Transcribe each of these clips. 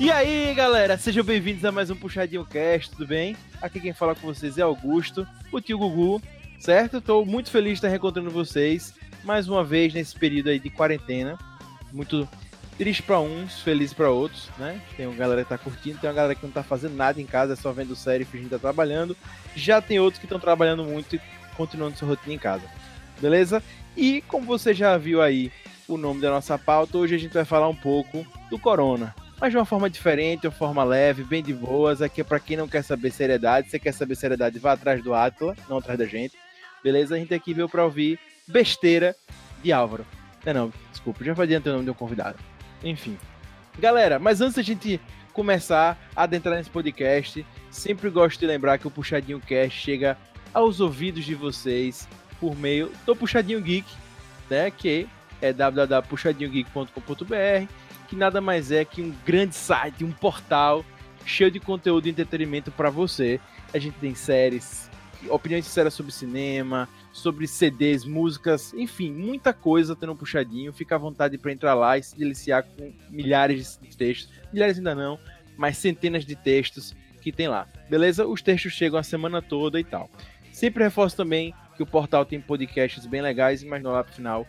E aí, galera, sejam bem-vindos a mais um Puxadinho Cast, tudo bem? Aqui quem fala com vocês é Augusto, o tio Gugu, certo? Estou muito feliz de estar reencontrando vocês mais uma vez nesse período aí de quarentena. Muito triste para uns, feliz para outros, né? Tem uma galera que tá curtindo, tem uma galera que não tá fazendo nada em casa, é só vendo série e fingindo que tá trabalhando. Já tem outros que estão trabalhando muito e continuando sua rotina em casa. Beleza? E como você já viu aí o nome da nossa pauta, hoje a gente vai falar um pouco do corona mas de uma forma diferente, uma forma leve, bem de boas. Aqui é para quem não quer saber seriedade. Você quer saber seriedade, vá atrás do Atila, não atrás da gente. Beleza? A gente aqui veio para ouvir besteira de Álvaro. Não, não, desculpa, já falei o nome de um convidado. Enfim. Galera, mas antes da gente começar a adentrar nesse podcast, sempre gosto de lembrar que o Puxadinho Cast chega aos ouvidos de vocês por meio do Puxadinho Geek, né? Que é www.puxadinhogeek.com.br que nada mais é que um grande site, um portal cheio de conteúdo e entretenimento para você. A gente tem séries, opiniões sinceras sobre cinema, sobre CDs, músicas, enfim, muita coisa tendo um puxadinho. Fica à vontade para entrar lá e se deliciar com milhares de textos. Milhares ainda não, mas centenas de textos que tem lá. Beleza? Os textos chegam a semana toda e tal. Sempre reforço também que o portal tem podcasts bem legais, mas no lá pro final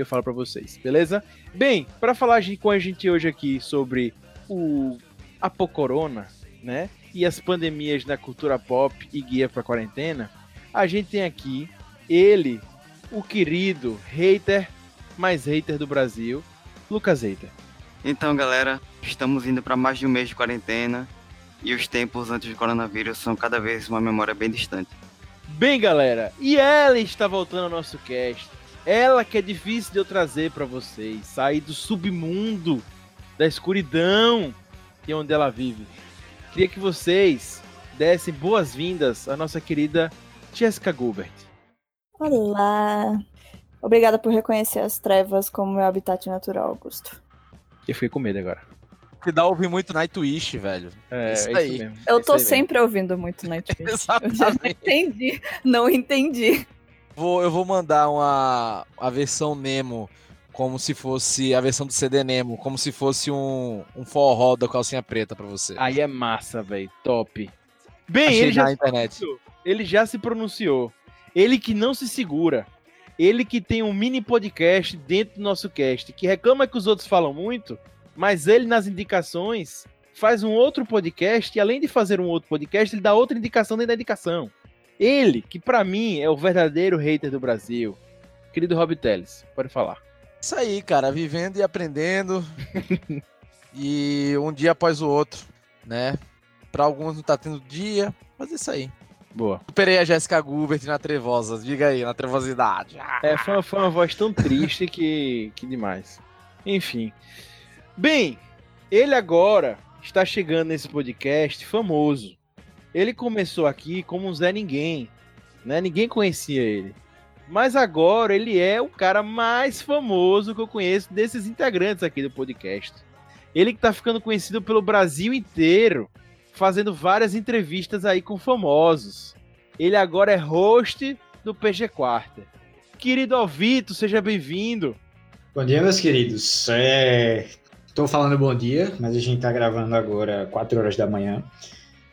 eu falo para vocês, beleza? Bem, para falar com a gente hoje aqui sobre o Apocorona, né? E as pandemias na cultura pop e guia para quarentena, a gente tem aqui ele, o querido hater mais hater do Brasil, Lucas Hater. Então, galera, estamos indo para mais de um mês de quarentena e os tempos antes do coronavírus são cada vez uma memória bem distante. Bem, galera, e ela está voltando ao nosso cast. Ela que é difícil de eu trazer para vocês, sair do submundo, da escuridão que é onde ela vive. Queria que vocês dessem boas-vindas à nossa querida Jessica Gilbert. Olá. Obrigada por reconhecer as trevas como meu habitat natural, Augusto. Eu fiquei com medo agora. Que dá ouvir muito Nightwish, velho. É, isso, é aí. Mesmo. Eu tô sempre ouvindo muito Nightwish. Exatamente. Eu já não entendi. Não entendi. Vou, eu vou mandar uma a versão Nemo como se fosse a versão do CD Nemo, como se fosse um, um forró da calcinha preta para você. Aí é massa, velho. Top. Bem, Achei ele já, internet. ele já se pronunciou. Ele que não se segura. Ele que tem um mini podcast dentro do nosso cast, que reclama que os outros falam muito, mas ele nas indicações faz um outro podcast e além de fazer um outro podcast, ele dá outra indicação dentro da indicação. Ele, que para mim é o verdadeiro hater do Brasil. Querido Rob Teles, pode falar. Isso aí, cara, vivendo e aprendendo. e um dia após o outro, né? Para alguns não tá tendo dia, mas é isso aí. Boa. Superei a Jéssica Gubert na trevosa, diga aí, na trevosidade. É, foi uma, foi uma voz tão triste que, que demais. Enfim. Bem, ele agora está chegando nesse podcast famoso. Ele começou aqui como um Zé Ninguém, né? Ninguém conhecia ele. Mas agora ele é o cara mais famoso que eu conheço desses integrantes aqui do podcast. Ele que tá ficando conhecido pelo Brasil inteiro, fazendo várias entrevistas aí com famosos. Ele agora é host do PG Quarter. Querido Alvito, seja bem-vindo. Bom dia, meus queridos. É... Tô falando bom dia, mas a gente tá gravando agora 4 horas da manhã.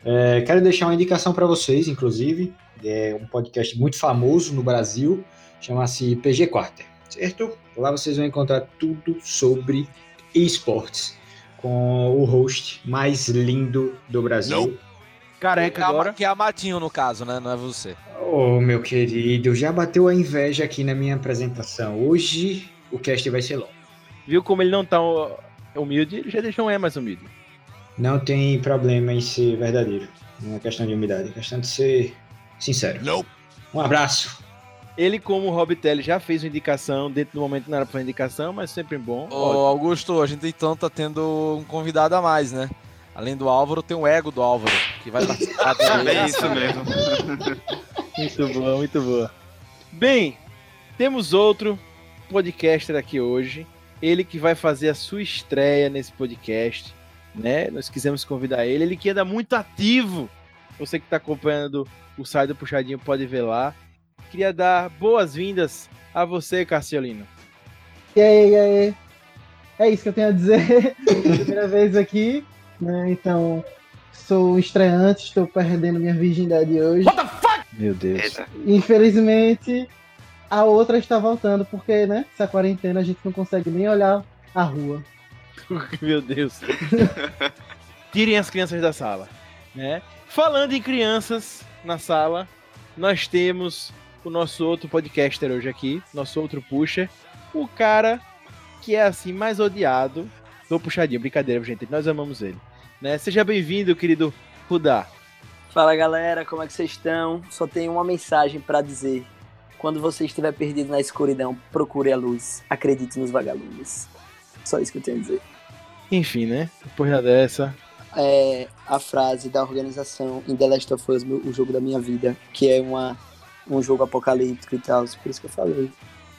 É, quero deixar uma indicação para vocês, inclusive, é um podcast muito famoso no Brasil, chama-se PG Quarter, certo? Lá vocês vão encontrar tudo sobre esportes, com o host mais lindo do Brasil. Não. Careca agora. Que é a Matinho, no caso, né? Não é você. Oh, meu querido, já bateu a inveja aqui na minha apresentação. Hoje o cast vai ser longo. Viu como ele não tá humilde? Ele já deixou um é mais humilde. Não tem problema em ser verdadeiro. Não é questão de umidade, é questão de ser sincero. Não. Um abraço. Ele, como o Rob Telly, já fez uma indicação. Dentro do momento não era pra indicação, mas sempre bom. Ô, Augusto, a gente então tá tendo um convidado a mais, né? Além do Álvaro, tem o ego do Álvaro, que vai participar também. é isso mesmo. muito boa, muito boa. Bem, temos outro podcaster aqui hoje. Ele que vai fazer a sua estreia nesse podcast né? Nós quisemos convidar ele. Ele que anda muito ativo. Você que está acompanhando o site do Puxadinho pode ver lá. Queria dar boas-vindas a você, Cassiolino. E aí, e aí? É isso que eu tenho a dizer. Primeira vez aqui. né? Então, sou estreante, estou perdendo minha virgindade hoje. Meu Deus. Infelizmente, a outra está voltando, porque, né? Essa quarentena a gente não consegue nem olhar a rua. Meu Deus. Tirem as crianças da sala. Né? Falando em crianças na sala, nós temos o nosso outro podcaster hoje aqui, nosso outro pusher, o cara que é assim mais odiado do puxadinho. Brincadeira, gente, nós amamos ele. Né? Seja bem-vindo, querido Rudá. Fala galera, como é que vocês estão? Só tenho uma mensagem pra dizer. Quando você estiver perdido na escuridão, procure a luz. Acredite nos vagalumes. Só isso que eu tenho a dizer. Enfim, né? Depois da dessa. É a frase da organização em The Last of Us, o jogo da minha vida, que é uma, um jogo apocalíptico e tal. Por isso que eu falei.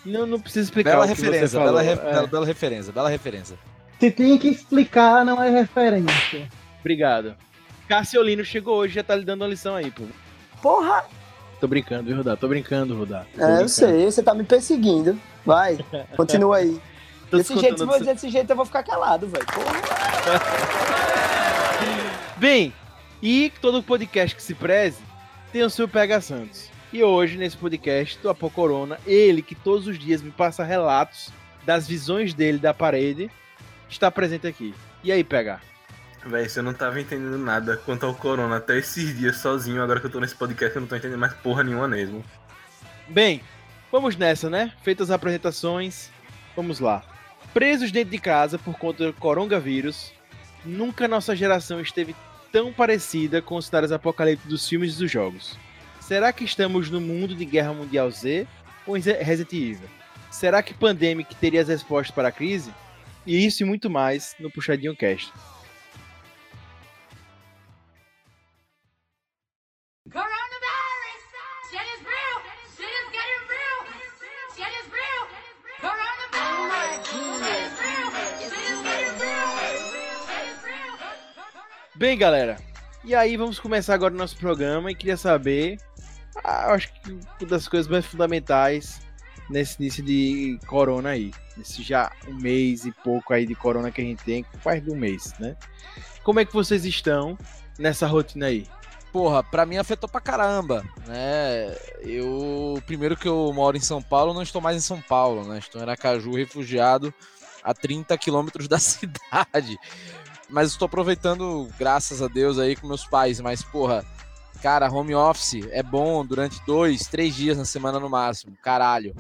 Não, não precisa explicar Bela o que você referência, falou. bela, re- É, bela, bela referência, bela referência. Se tem que explicar, não é referência. Obrigado. Cassiolino chegou hoje e já tá lhe dando uma lição aí, pô. Porra! Tô brincando, viu, Rudá? Tô brincando, Rudá. Tô É, brincando. eu sei, você tá me perseguindo. Vai, continua aí. Tô desse, jeito, do seu- desse jeito eu vou ficar calado, velho. Porra. Bem, e todo podcast que se preze tem o seu PH Santos. E hoje, nesse podcast do Apocorona, ele que todos os dias me passa relatos das visões dele da parede, está presente aqui. E aí, PH? Véi, você não tava entendendo nada quanto ao Corona até esses dias sozinho. Agora que eu tô nesse podcast, eu não tô entendendo mais porra nenhuma mesmo. Bem, vamos nessa, né? Feitas as apresentações, vamos lá. Presos dentro de casa por conta do coronavírus, nunca nossa geração esteve tão parecida com os cenários apocalípticos dos filmes e dos jogos. Será que estamos no mundo de Guerra Mundial Z ou Resident Evil? Será que Pandemic teria as respostas para a crise? E isso e muito mais no Puxadinho Cast. Bem, galera, e aí vamos começar agora o nosso programa e queria saber, ah, acho que uma das coisas mais fundamentais nesse início de corona aí, nesse já um mês e pouco aí de corona que a gente tem, quase de um mês, né? Como é que vocês estão nessa rotina aí? Porra, pra mim afetou pra caramba, né? Eu, primeiro que eu moro em São Paulo, não estou mais em São Paulo, né? Estou em Aracaju, refugiado a 30 quilômetros da cidade. Mas estou aproveitando, graças a Deus, aí com meus pais. Mas, porra, cara, home office é bom durante dois, três dias na semana no máximo. Caralho.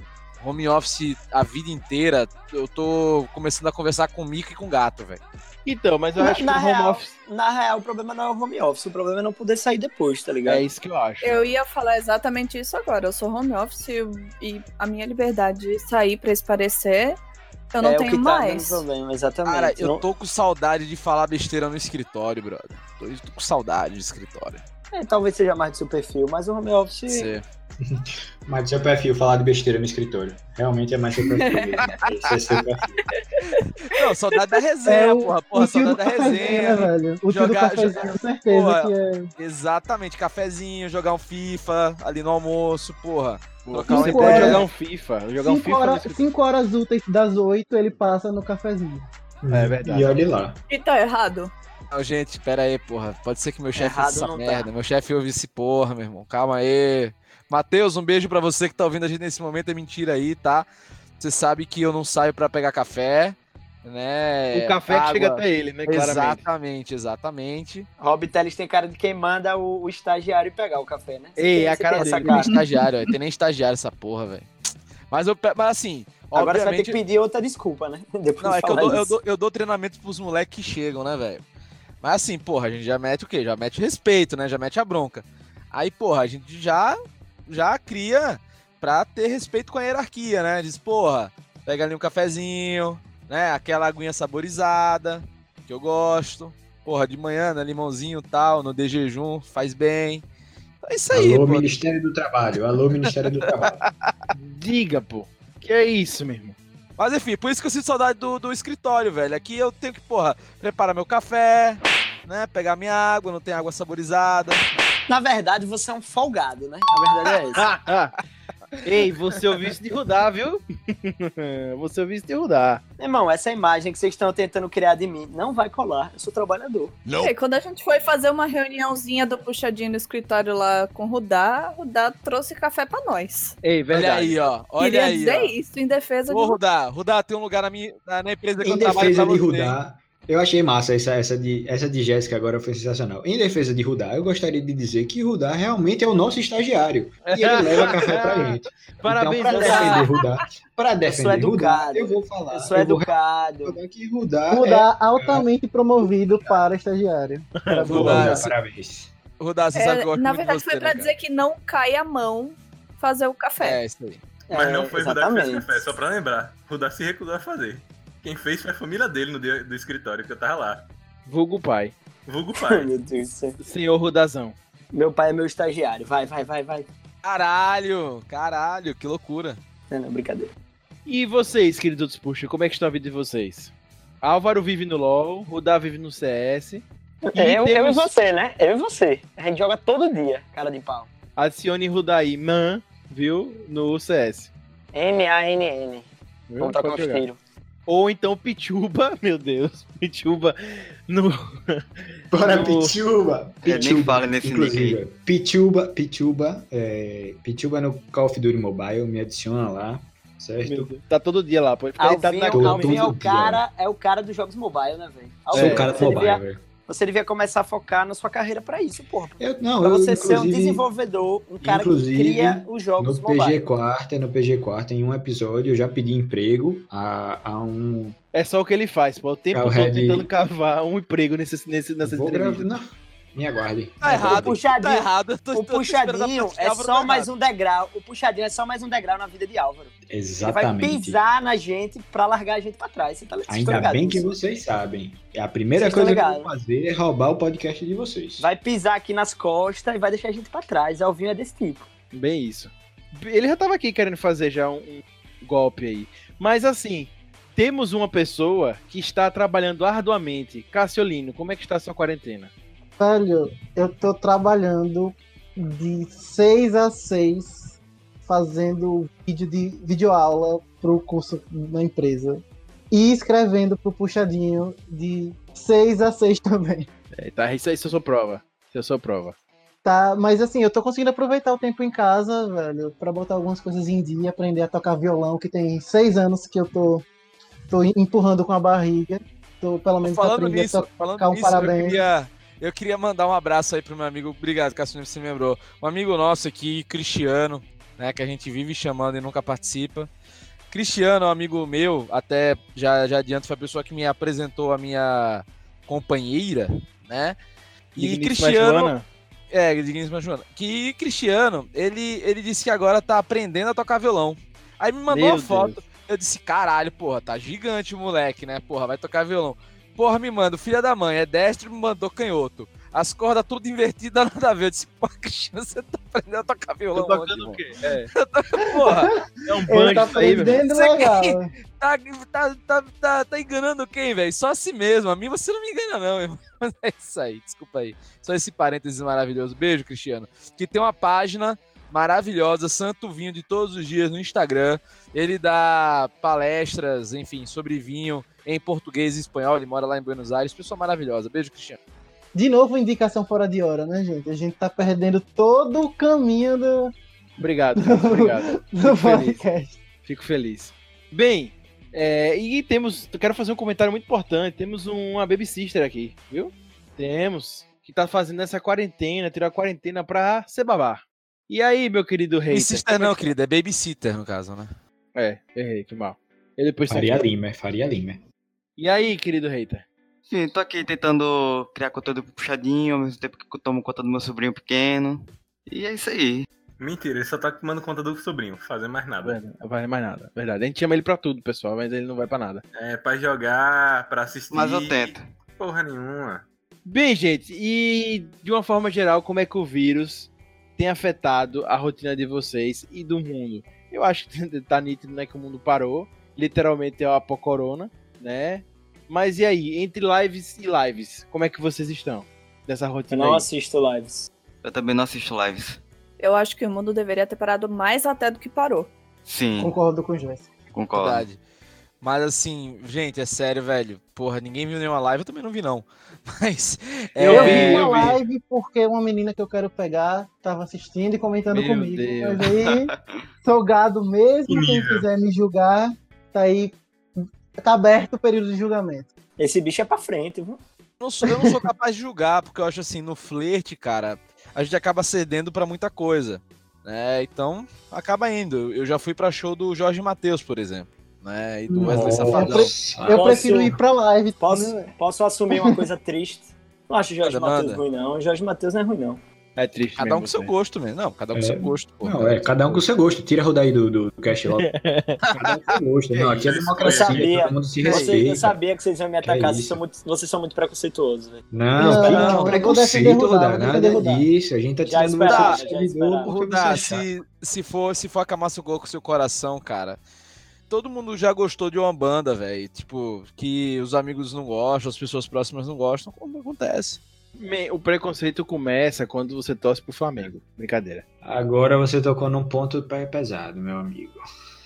Home office a vida inteira, eu tô começando a conversar com o Mico e com o gato, velho. Então, mas eu Na- acho que na o home real- office Na real, o problema não é o home office, o problema é não poder sair depois, tá ligado? é isso que eu acho. Eu ia falar exatamente isso agora. Eu sou home office e a minha liberdade de sair pra esparecer, eu não é o tenho tá mais. problema, exatamente. Cara, eu Não- tô com saudade de falar besteira no escritório, brother. Tô, tô com saudade de escritório. é, talvez seja mais do seu perfil, mas o home office. Cê- Mas do seu perfil falar de besteira no escritório. Realmente é mais seu perfil mesmo. Esse é seu perfil. Não, saudade da resenha, É o, porra. Porra, saudade da cafezinho, né, resenha. velho? O tio do Jogar- cafezinho, jogar- com certeza Porra. que é. Exatamente, cafezinho, jogar um FIFA ali no almoço, porra. Trocar Você pode horas- jogar um FIFA, jogar um Cinco FIFA no horas, escritório. cinco horas úteis das oito ele passa no cafezinho. É verdade. E olhe lá. E tá errado? Não, gente, pera aí, porra. Pode ser que meu chefe ouça essa tá. merda. Meu chefe ouve esse porra, meu irmão. Calma aí. Matheus, um beijo pra você que tá ouvindo a gente nesse momento. É mentira aí, tá? Você sabe que eu não saio pra pegar café, né? O café que Água. chega até ele, né? Claramente. Exatamente, exatamente. Rob Teles tem cara de quem manda o, o estagiário pegar o café, né? Você Ei, tem- a cara essa dele. Tem nem cara. estagiário, velho. Tem nem estagiário essa porra, velho. Mas, eu, mas assim, Agora você vai ter obviamente... que pedir outra desculpa, né? Depois Não, de é que eu dou, eu, dou, eu dou treinamento pros moleques que chegam, né, velho? Mas assim, porra, a gente já mete o quê? Já mete respeito, né? Já mete a bronca. Aí, porra, a gente já, já cria pra ter respeito com a hierarquia, né? Diz, porra, pega ali um cafezinho, né? Aquela aguinha saborizada, que eu gosto. Porra, de manhã, né? Limãozinho e tal, no de jejum, faz bem. É isso aí, Alô, pô. Ministério do Trabalho. Alô, Ministério do Trabalho. Diga, pô. Que é isso, meu irmão? Mas enfim, por isso que eu sinto saudade do, do escritório, velho. Aqui eu tenho que, porra, preparar meu café, né? Pegar minha água, não tem água saborizada. Na verdade, você é um folgado, né? A verdade é essa. Ei, você ouviu isso de Rudá, viu? você ouviu isso de Rudá. Irmão, essa imagem que vocês estão tentando criar de mim não vai colar. Eu sou trabalhador. E aí, quando a gente foi fazer uma reuniãozinha do puxadinho no escritório lá com o Rudá, o Rudá trouxe café pra nós. Ei, Olha verdade. aí, ó. Olha Queria aí, dizer ó. isso em defesa Ô, de Rudá, Rudá, tem um lugar na, minha, na, na empresa que Em eu trabalho defesa pra de você. Rudá, eu achei massa essa, essa de, essa de Jéssica agora foi sensacional. Em defesa de Rudá, eu gostaria de dizer que Rudá realmente é o nosso estagiário. E ele leva café pra gente. Parabéns, então, pra Rudá. defender Rudá, pra defender Rudá, educado. eu vou falar. Eu sou eu vou educado. que Rudá, Mudar altamente promovido para estagiário. é... Parabéns. Rudá, Rudá, você- parabéns. Rudá, você É, sabe que eu na verdade, de você, foi pra né, dizer que não cai a mão fazer o café. É, isso aí. Mas É, não foi Rudá que fez exatamente. café, só pra lembrar. Rudá se recusou a fazer. Quem fez foi a família dele no dia do escritório, que eu tava lá. Vulgo pai. Vulgo Ai, pai. meu Deus do céu. Senhor Rudazão. Meu pai é meu estagiário. Vai, vai, vai, vai. Caralho, caralho, que loucura. Não, não, brincadeira. E vocês, queridos Puxa, como é que está a vida de vocês? Álvaro vive no LoL, Rudá vive no CS. E É, eu, eu e temos- você, né? Eu e você. A gente joga todo dia, cara de pau. Adicione Rudaí Man, viu? No CS. M-A-N-N. Vamos trocar uns jogar. tiros. Ou então Pichuba, meu Deus, Pichuba no. Bora, No- Pituba. É, nem fala nesse Inclusive, Pituba, Pituba, é, Pituba no Call of Duty Mobile, me adiciona lá, certo? Tá todo dia lá, pode ficar na Alvinho, cama. Todo Alvinho é o dia. cara, é o cara dos jogos mobile, né, velho? Sou Alvinho, o cara do mobile, velho. Você devia começar a focar na sua carreira pra isso, porra. Eu, não, Pra eu, você ser um desenvolvedor, um cara que cria os jogos No PG. Quarta, no PG Quarta, em um episódio, eu já pedi emprego a, a um. É só o que ele faz, pô. O tempo É todo Red- tentando cavar um emprego nesse, nesse, nessas Vou gravar. Não, me aguarde. Tá errado, puxadinho- tá errado. Tô- O puxadinho é só tá mais errado. um degrau. O puxadinho é só mais um degrau na vida de Álvaro. Ele vai Exatamente. pisar na gente pra largar a gente pra trás. Você tá estão Ainda ligados bem que vocês sabem. É a primeira Vocês coisa que eu vou fazer é roubar o podcast de vocês. Vai pisar aqui nas costas e vai deixar a gente pra trás. Alvinho é desse tipo. Bem isso. Ele já tava aqui querendo fazer já um, um golpe aí. Mas assim, temos uma pessoa que está trabalhando arduamente. Cassiolino, como é que está a sua quarentena? Velho, eu tô trabalhando de 6 a 6 fazendo vídeo de videoaula pro curso na empresa e escrevendo pro puxadinho de 6 a 6 também. É, tá, isso aí isso é sua prova. Isso é sua prova. Tá, mas assim, eu tô conseguindo aproveitar o tempo em casa, velho, pra botar algumas coisas em dia, aprender a tocar violão, que tem seis anos que eu tô, tô empurrando com a barriga. Tô pelo menos Falando aprendendo nisso, a tocar falando um nisso, eu parabéns. queria, eu queria mandar um abraço aí pro meu amigo. Obrigado, Cassino, você me lembrou. Um amigo nosso aqui, Cristiano, né, que a gente vive chamando e nunca participa. Cristiano, um amigo meu, até já, já adianto, foi a pessoa que me apresentou a minha companheira, né? E Digníssima Cristiano, Joana. é, digníssima Joana. Que Cristiano, ele, ele disse que agora tá aprendendo a tocar violão. Aí me mandou Meu uma foto. Deus. Eu disse, caralho, porra, tá gigante o moleque, né? Porra, vai tocar violão. Porra, me manda, filha da mãe, é destro me mandou canhoto. As cordas tudo invertidas, nada a ver. Eu disse, porra, Cristiano, você tá aprendendo a tocar violão Tô tocando o irmão? quê? É, Porra, é um banjo tá aí, velho. tá, tá, tá, tá, tá enganando quem, velho? Só a si mesmo. A mim você não me engana, não, irmão. Mas é isso aí, desculpa aí. Só esse parênteses maravilhoso. Beijo, Cristiano. Que tem uma página maravilhosa, Santo Vinho de todos os dias no Instagram. Ele dá palestras, enfim, sobre vinho em português e espanhol. Ele mora lá em Buenos Aires. Pessoa maravilhosa. Beijo, Cristiano. De novo, indicação fora de hora, né, gente? A gente tá perdendo todo o caminho do, Obrigado, obrigado. do Fico feliz. Fico feliz. Bem, é, e temos. eu Quero fazer um comentário muito importante. Temos uma baby sister aqui, viu? Temos. Que tá fazendo essa quarentena, tirou a quarentena pra ser babá. E aí, meu querido rei? Sister não, querida. É babysitter, no caso, né? É, errei, foi mal. E depois Faria Lima, Faria Lima. E aí, querido hater? Sim, tô aqui tentando criar conteúdo puxadinho, ao mesmo tempo que eu tomo conta do meu sobrinho pequeno. E é isso aí. Mentira, ele só tá tomando conta do sobrinho, fazer mais nada. Não vai mais nada. Verdade. A gente chama ele pra tudo, pessoal, mas ele não vai pra nada. É, pra jogar, pra assistir. Mas eu tento. Porra nenhuma. Bem, gente, e de uma forma geral, como é que o vírus tem afetado a rotina de vocês e do mundo? Eu acho que tá nítido, né, que o mundo parou. Literalmente é o apocorona, né? Mas e aí, entre lives e lives, como é que vocês estão? Dessa Eu rotina não aí? assisto lives. Eu também não assisto lives. Eu acho que o mundo deveria ter parado mais até do que parou. Sim, Concordo com o Joyce. concordo. Verdade. Mas assim, gente, é sério, velho. Porra, ninguém viu nenhuma live, eu também não vi, não. Mas. é, Eu vi, vi eu uma live porque uma menina que eu quero pegar tava assistindo e comentando Meu comigo. Deus. Mas aí, sou gado mesmo, quem Nível. quiser me julgar, tá aí. Tá aberto o período de julgamento. Esse bicho é pra frente, viu? não sou, eu não sou capaz de julgar, porque eu acho assim, no flerte, cara, a gente acaba cedendo pra muita coisa. Né? Então, acaba indo. Eu já fui pra show do Jorge Matheus, por exemplo. Né? E do Wesley Nossa. Safadão. Eu Posso- prefiro ir pra live. Posso, né? posso assumir uma coisa triste? Não acho o Jorge Matheus ruim, não. O Jorge Matheus não é ruim, não. É triste Cada um com seu gosto, mesmo. Não, cada um com É. seu gosto, pô. Não, é, cada um com o seu gosto. Tira a roda aí do, do, do cast logo. Cada um com o seu gosto. Não, aqui é Eu democracia, sabia. todo mundo se respeita. eu sabia que vocês iam me Que atacar, é vocês são, muito, vocês são muito preconceituosos, velho. Não, Não, que não, eu vou preconceito, Rudá, nada Rudá. disso. A gente tá tirando esperava, você já do esperava. porque você Rudá, é chato. se, se, for, se for acamar seu gol com seu coração, cara, todo mundo já gostou de uma banda, velho. Tipo, que os amigos não gostam, as pessoas próximas não gostam, como acontece. O preconceito começa quando você torce pro Flamengo. Brincadeira. Agora você tocou num ponto pe- pesado, meu amigo.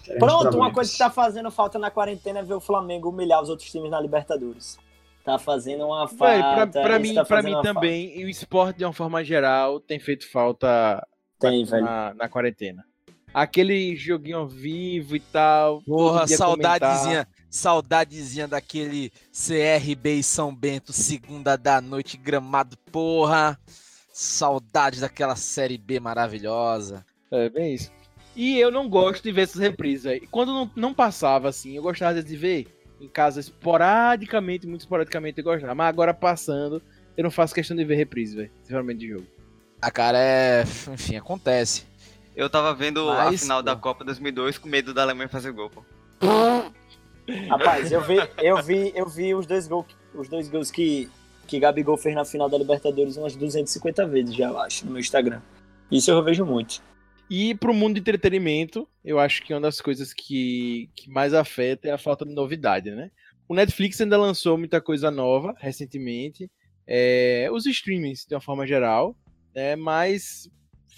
Teremos Pronto, uma problemas. coisa que tá fazendo falta na quarentena é ver o Flamengo humilhar os outros times na Libertadores. Tá fazendo uma falta. Véi, pra, pra isso mim, tá pra mim uma também, e o esporte de uma forma geral tem feito falta falta. Tem, velho. na, na quarentena. Aquele joguinho ao vivo e tal. Porra, todo dia saudadezinha, saudadezinha daquele CRB e São Bento, segunda da noite, gramado, porra. Saudade daquela série B maravilhosa. É, bem isso. E eu não gosto de ver essas reprises. Quando não, não passava assim, eu gostava vezes, de ver em casa esporadicamente, muito esporadicamente eu gostava. Mas agora passando, eu não faço questão de ver reprise, velho. Principalmente de jogo. A cara é. Enfim, acontece. Eu tava vendo a Mas, final da pô. Copa 2002 com medo da Alemanha fazer gol, pô. Rapaz, eu vi, eu vi, eu vi os dois gols, os dois gols que, que Gabigol fez na final da Libertadores umas 250 vezes já, eu acho, no meu Instagram. Isso eu vejo muito. E pro mundo de entretenimento, eu acho que uma das coisas que, que mais afeta é a falta de novidade, né? O Netflix ainda lançou muita coisa nova recentemente. é, os streamings, de uma forma geral, né? Mas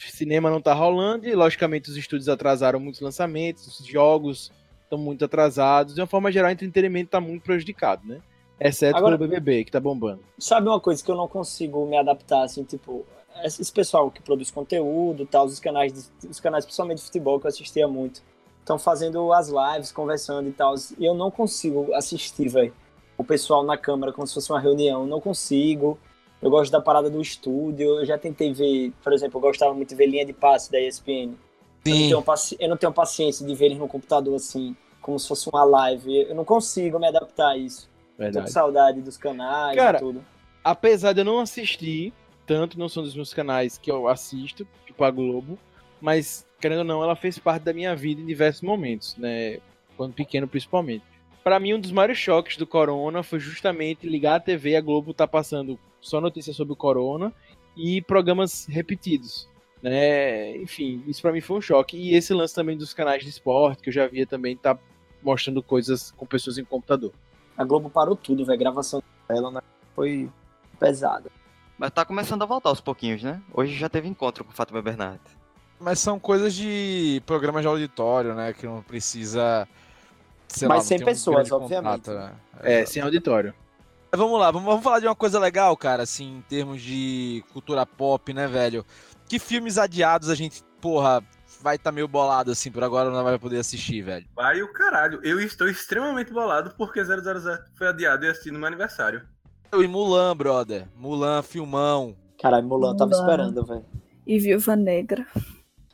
cinema não tá rolando e, logicamente, os estúdios atrasaram muitos lançamentos, os jogos estão muito atrasados. De uma forma geral, o entretenimento tá muito prejudicado, né? Exceto Agora- pelo BBB, que tá bombando. Sabe uma coisa que eu não consigo me adaptar, assim, tipo, esse pessoal que produz conteúdo e tal, os canais, os canais principalmente de futebol que eu assistia muito, estão fazendo as lives, conversando e tal, e eu não consigo assistir, velho, o pessoal na câmera como se fosse uma reunião, eu não consigo. Eu gosto da parada do estúdio, eu já tentei ver, por exemplo, eu gostava muito de ver linha de passe da ESPN. Eu não, Sim. tenho paci- eu não tenho paciência de ver eles no computador assim, como se fosse uma live. Eu não consigo me adaptar a isso. Tô com Verdade. saudade dos canais Cara, e tudo. apesar de eu não assistir, tanto não são dos meus canais que eu assisto, tipo a Globo, mas, querendo ou não, ela fez parte da minha vida em diversos momentos, né? Quando pequeno, principalmente. Pra mim, um dos maiores choques do Corona foi justamente ligar a TV e a Globo tá passando só notícias sobre o Corona e programas repetidos, né? Enfim, isso pra mim foi um choque. E esse lance também dos canais de esporte, que eu já via também, tá mostrando coisas com pessoas em computador. A Globo parou tudo, velho. Gravação dela né? foi pesada. Mas tá começando a voltar aos pouquinhos, né? Hoje já teve encontro com Fátima Bernardes. Mas são coisas de programas de auditório, né? Que não precisa. Sei Mas lá, sem tem um pessoas, grande obviamente. contato, né? É, sem auditório. Mas Vamos lá, vamos, vamos falar de uma coisa legal, cara, assim, em termos de cultura pop, né, velho? Que filmes adiados a gente, porra, vai estar meio bolado, assim, por agora não vai poder assistir, velho. Vai o caralho. Eu estou extremamente bolado porque 000 foi adiado e assisti no meu aniversário. Eu e Mulan, brother. Mulan, filmão. Caralho, Mulan, tava Mulan. esperando, velho. E Viúva Negra.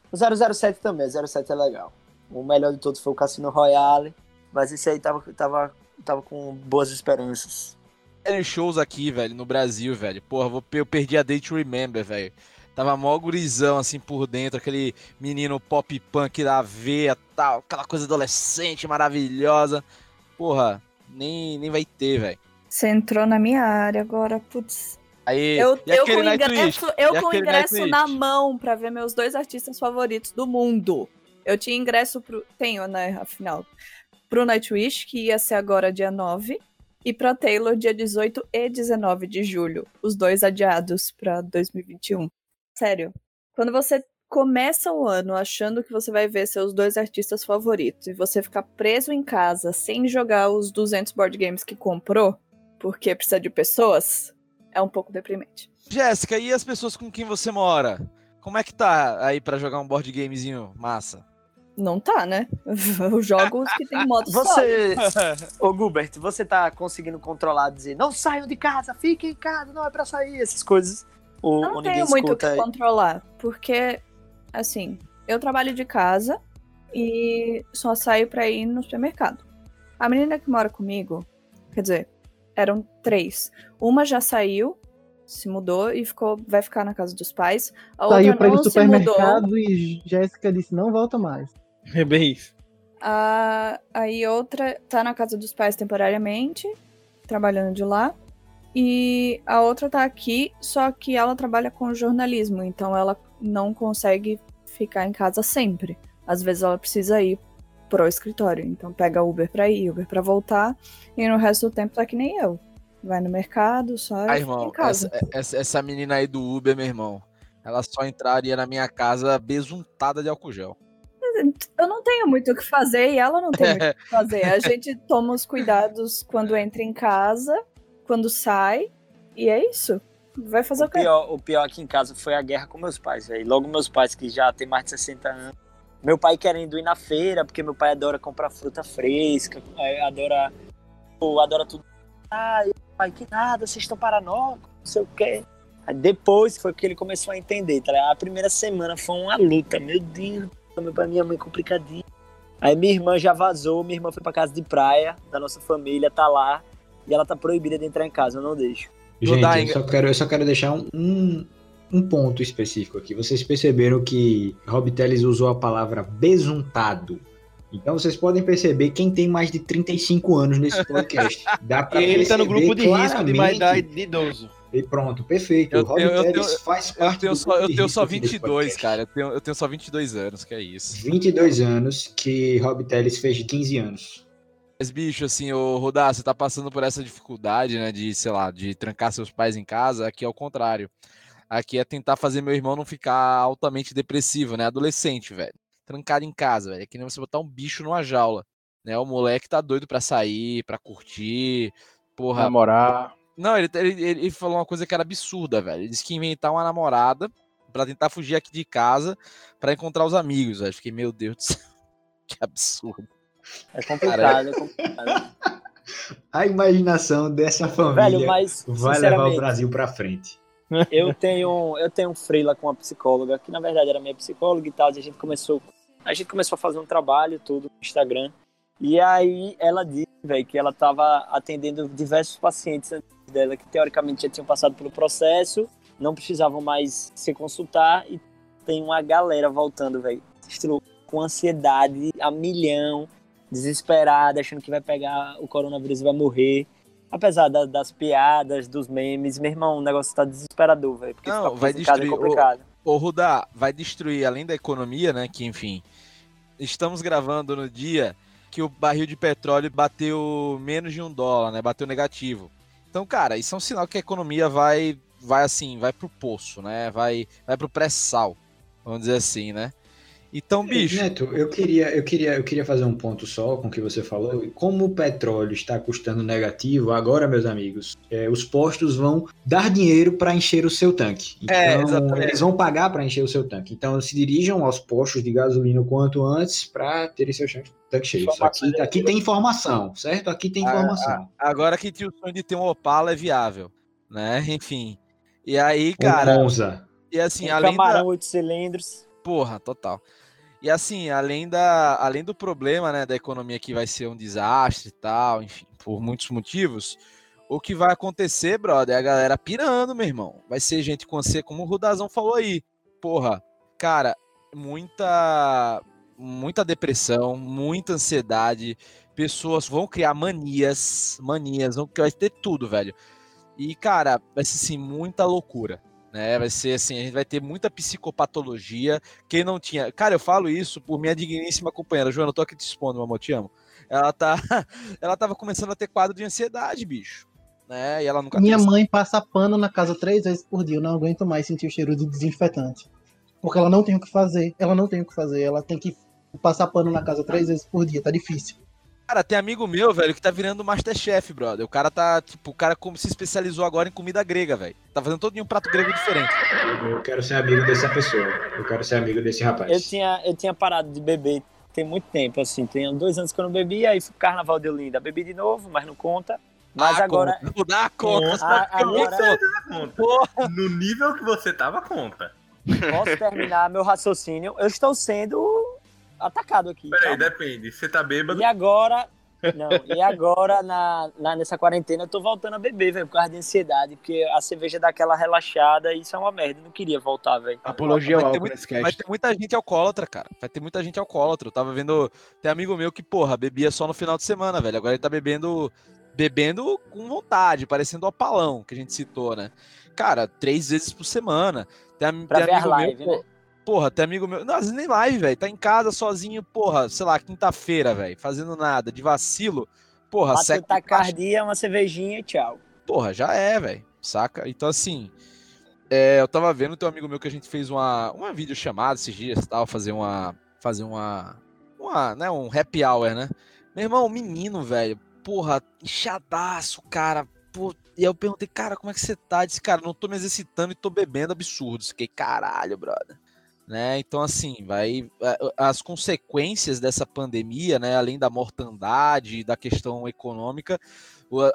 O 007 também, 07 é legal. O melhor de todos foi o Cassino Royale, mas esse aí tava, tava, tava com boas esperanças. Tem shows aqui, velho, no Brasil, velho. Porra, vou- eu perdi a Date Remember, velho. Tava mó gurizão, assim, por dentro, aquele menino pop punk da veia, tal, aquela coisa adolescente maravilhosa. Porra, nem, nem vai ter, velho. Você entrou na minha área agora, putz. Aí, Eu, eu com ingresso, eu com ingresso na mão pra ver meus dois artistas favoritos do mundo. Eu tinha ingresso pro. Tenho, né? Afinal. Pro Nightwish, que ia ser agora dia 9. E pra Taylor, dia 18 e 19 de julho. Os dois adiados pra 2021. Sério. Quando você começa o ano achando que você vai ver seus dois artistas favoritos e você ficar preso em casa sem jogar os 200 board games que comprou, porque precisa de pessoas, é um pouco deprimente. Jéssica, e as pessoas com quem você mora? Como é que tá aí pra jogar um board gamezinho massa? Não tá, né? Eu jogo os que tem modo. Você, ô Gilbert, você tá conseguindo controlar, dizer, não saiam de casa, fiquem em casa, não é pra sair, essas coisas. Ou, Eu ou não ninguém tenho muito o escuta. que controlar, porque, assim, eu trabalho de casa e só saio pra ir no supermercado. A menina que mora comigo, quer dizer, eram três. Uma já saiu, se mudou e ficou, vai ficar na casa dos pais. A Saiu outra pra ir não no se mudou. supermercado e Jéssica disse: não volta mais. É bem isso. A, aí outra tá na casa dos pais temporariamente, trabalhando de lá. E a outra tá aqui, só que ela trabalha com jornalismo, então ela não consegue ficar em casa sempre. Às vezes ela precisa ir pro escritório, então pega Uber pra ir, Uber pra voltar, e no resto do tempo tá que nem eu. Vai no mercado, só Ah, irmão, em casa. essa, essa, essa menina aí do Uber, meu irmão, ela só entraria na minha casa besuntada de álcool gel. Eu não tenho muito o que fazer e ela não tem muito o que fazer. A gente toma os cuidados quando entra em casa, quando sai, e é isso. Vai fazer o, O quê? pior, o pior aqui em casa foi a guerra com meus pais, velho. Logo meus pais, que já tem mais de 60 anos. Meu pai querendo ir na feira, porque meu pai adora comprar fruta fresca, é, adora, adora tudo. Ah, pai, que nada, vocês estão paranoicos, não sei o quê. Aí depois foi que ele começou a entender, tá ligado? A primeira semana foi uma luta, meu Deus, meu pai, minha mãe complicadinha. Aí minha irmã já vazou, minha irmã foi pra casa de praia da nossa família, tá lá, e ela tá proibida de entrar em casa, eu não deixo. Gente, eu só, quero, eu só quero deixar um, um, um ponto específico aqui. Vocês perceberam que Rob Teles usou a palavra besuntado. Então vocês podem perceber quem tem mais de 35 anos nesse podcast. Dá pra Ele tá no grupo de risco de mais idade de idoso. E pronto, perfeito. Eu o Rob tenho- eu faz Eu parte tenho, do só, eu tenho só aqui desse 22, podcast. cara. Eu tenho, eu tenho só 22 anos, que é isso. 22 anos que Rob Teles fez de 15 anos. Mas, bicho, assim, ô Rodar, você tá passando por essa dificuldade, né, de, sei lá, de trancar seus pais em casa, aqui é o contrário. Aqui é tentar fazer meu irmão não ficar altamente depressivo, né, adolescente, velho. Trancado em casa, velho. É que nem você botar um bicho numa jaula, né, o moleque tá doido pra sair, pra curtir, porra. Namorar. Não, ele, ele, ele falou uma coisa que era absurda, velho. Ele disse que ia inventar uma namorada pra tentar fugir aqui de casa pra encontrar os amigos, velho. Fiquei, meu Deus do céu, que absurdo. É complicado, é complicado. A imaginação dessa família Velho, mas, vai levar o Brasil pra frente. eu tenho, eu tenho um freela com uma psicóloga, que na verdade era minha psicóloga e tal, e a gente começou, a gente começou a fazer um trabalho tudo no Instagram. E aí ela disse, velho, que ela tava atendendo diversos pacientes antes dela que teoricamente já tinham passado pelo processo, não precisavam mais se consultar e tem uma galera voltando, velho, estilo com ansiedade a milhão, desesperada, achando que vai pegar o coronavírus e vai morrer. Apesar da- das piadas, dos memes, meu irmão, o negócio tá desesperador, velho. Porque Não, vai é destruir o- complicado. Ô, Rudá, vai destruir, além da economia, né? Que, enfim, estamos gravando no dia que o barril de petróleo bateu menos de um dólar, né? Bateu negativo. Então, cara, isso é um sinal que a economia vai, vai assim, vai pro poço, né? Vai, vai pro pré-sal, vamos dizer assim, né? Então, bicho, Neto, eu queria, eu, queria, eu queria fazer um ponto só com o que você falou. Como o petróleo está custando negativo, agora, meus amigos, é, os postos vão dar dinheiro para encher o seu tanque. Então, É, exatamente. eles vão pagar para encher o seu tanque. Então, se dirijam aos postos de gasolina o quanto antes para terem seu tanque cheio. Isso aqui, aqui tem informação, certo? Aqui tem Ah, informação. agora que tinha o sonho de ter um Opala é viável, né? Enfim. E aí, Um cara, Monza. e assim, Um além da, camarão, oito cilindros. Porra, total. E assim, além, da, além do problema né, da economia que vai ser um desastre e tal, enfim, por muitos motivos, o que vai acontecer, brother, é a galera pirando, meu irmão. Vai ser gente com você, como o Rudazão falou aí. Porra, cara, muita muita depressão, muita ansiedade, pessoas vão criar manias, manias, vão, vai ter tudo, velho. E, cara, vai ser assim, muita loucura né? Vai ser assim, a gente vai ter muita psicopatologia. Quem não tinha. Cara, eu falo isso por minha digníssima companheira. Joana, eu tô aqui te expondo, meu amor, te amo. Ela tá. Ela tava começando a ter quadro de ansiedade, bicho. Né? E ela nunca Minha mãe passa pano na casa três vezes por dia. Eu não aguento mais sentir o cheiro de desinfetante. Porque ela não tem o que fazer. Ela não tem o que fazer. Ela tem que passar pano na casa três vezes por dia. Tá difícil. Cara, tem amigo meu, velho, que tá virando Masterchef, brother. O cara tá, tipo, o cara como se especializou agora em comida grega, velho. Tá fazendo todo dia um prato grego diferente. Eu quero ser amigo dessa pessoa. Eu quero ser amigo desse rapaz. Eu tinha, eu tinha parado de beber tem muito tempo, assim. Tem dois anos que eu não bebi, aí fui pro Carnaval de Olinda. Bebi de novo, mas não conta. Mas Ah, agora. conta. Não dá conta. Ah, agora Conta. No nível que você tava, conta. posso terminar meu raciocínio. Eu estou sendo atacado aqui. Peraí, calma. depende. Você tá bêbado? E agora. Não, e agora, na, na- nessa quarentena, eu tô voltando a beber, velho, por causa de ansiedade, porque a cerveja dá aquela relaxada e isso é uma merda. Eu não queria voltar, velho. Apologia ao Vai ter álcool nesse Vai cast. ter muita gente alcoólatra, cara. Vai ter muita gente alcoólatra. Eu tava vendo. Tem amigo meu que, porra, bebia só no final de semana, velho. Agora ele tá bebendo. Bebendo com vontade, parecendo o apalão que a gente citou, né? Cara, três vezes por semana. Tem, Pra tem ver a amigo live, meu, né? Porra, tem amigo meu. Não, às vezes nem live, velho. Tá em casa sozinho, porra, sei lá, quinta-feira, velho. Fazendo nada, de vacilo. Porra, Bateu seca. tacardia, uma cervejinha e tchau. Porra, já é, velho. Saca? Então, assim. é, eu tava vendo teu amigo meu que a gente fez uma, uma videochamada esses dias e tal, fazer uma. Fazer uma. Uma, né, um happy hour, né? Meu irmão, menino, velho. Porra, inchadaço, cara. Pô, e aí eu perguntei, cara, como é que você tá? Disse, cara, não tô me exercitando e tô bebendo absurdo. Fiquei, caralho, brother. Né? Então, assim, vai. As consequências dessa pandemia, né? Além da mortandade, da questão econômica,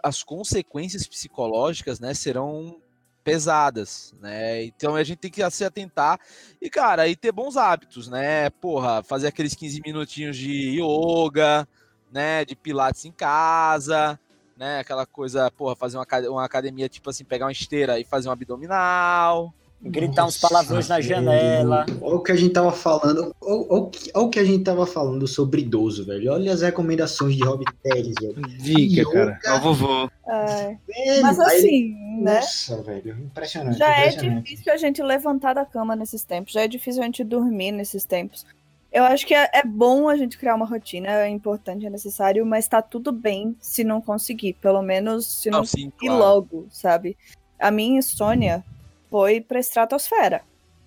as consequências psicológicas, né, serão pesadas, né? Então a gente tem que se atentar e, cara, aí ter bons hábitos, né? Porra, fazer aqueles 15 minutinhos de yoga, né, de pilates em casa, né? Aquela coisa, porra, fazer uma, uma academia tipo assim, pegar uma esteira e fazer um abdominal. Gritar uns Nossa, palavrões na janela. Olha o que a gente tava falando. Olha, o que- a gente tava falando sobre idoso, velho. Olha as recomendações de Rob Teles, velho. Dica, cara. É o vovô. Ai, Velho, mas assim, né? Nossa, velho. Impressionante. Já é impressionante. difícil a gente levantar da cama nesses tempos, já é difícil a gente dormir nesses tempos. Eu acho que é, é bom a gente criar uma rotina, é importante, é necessário, mas tá tudo bem se não conseguir. Pelo menos se não Não, sim, conseguir claro. logo, sabe? A minha insônia foi pra estratosfera.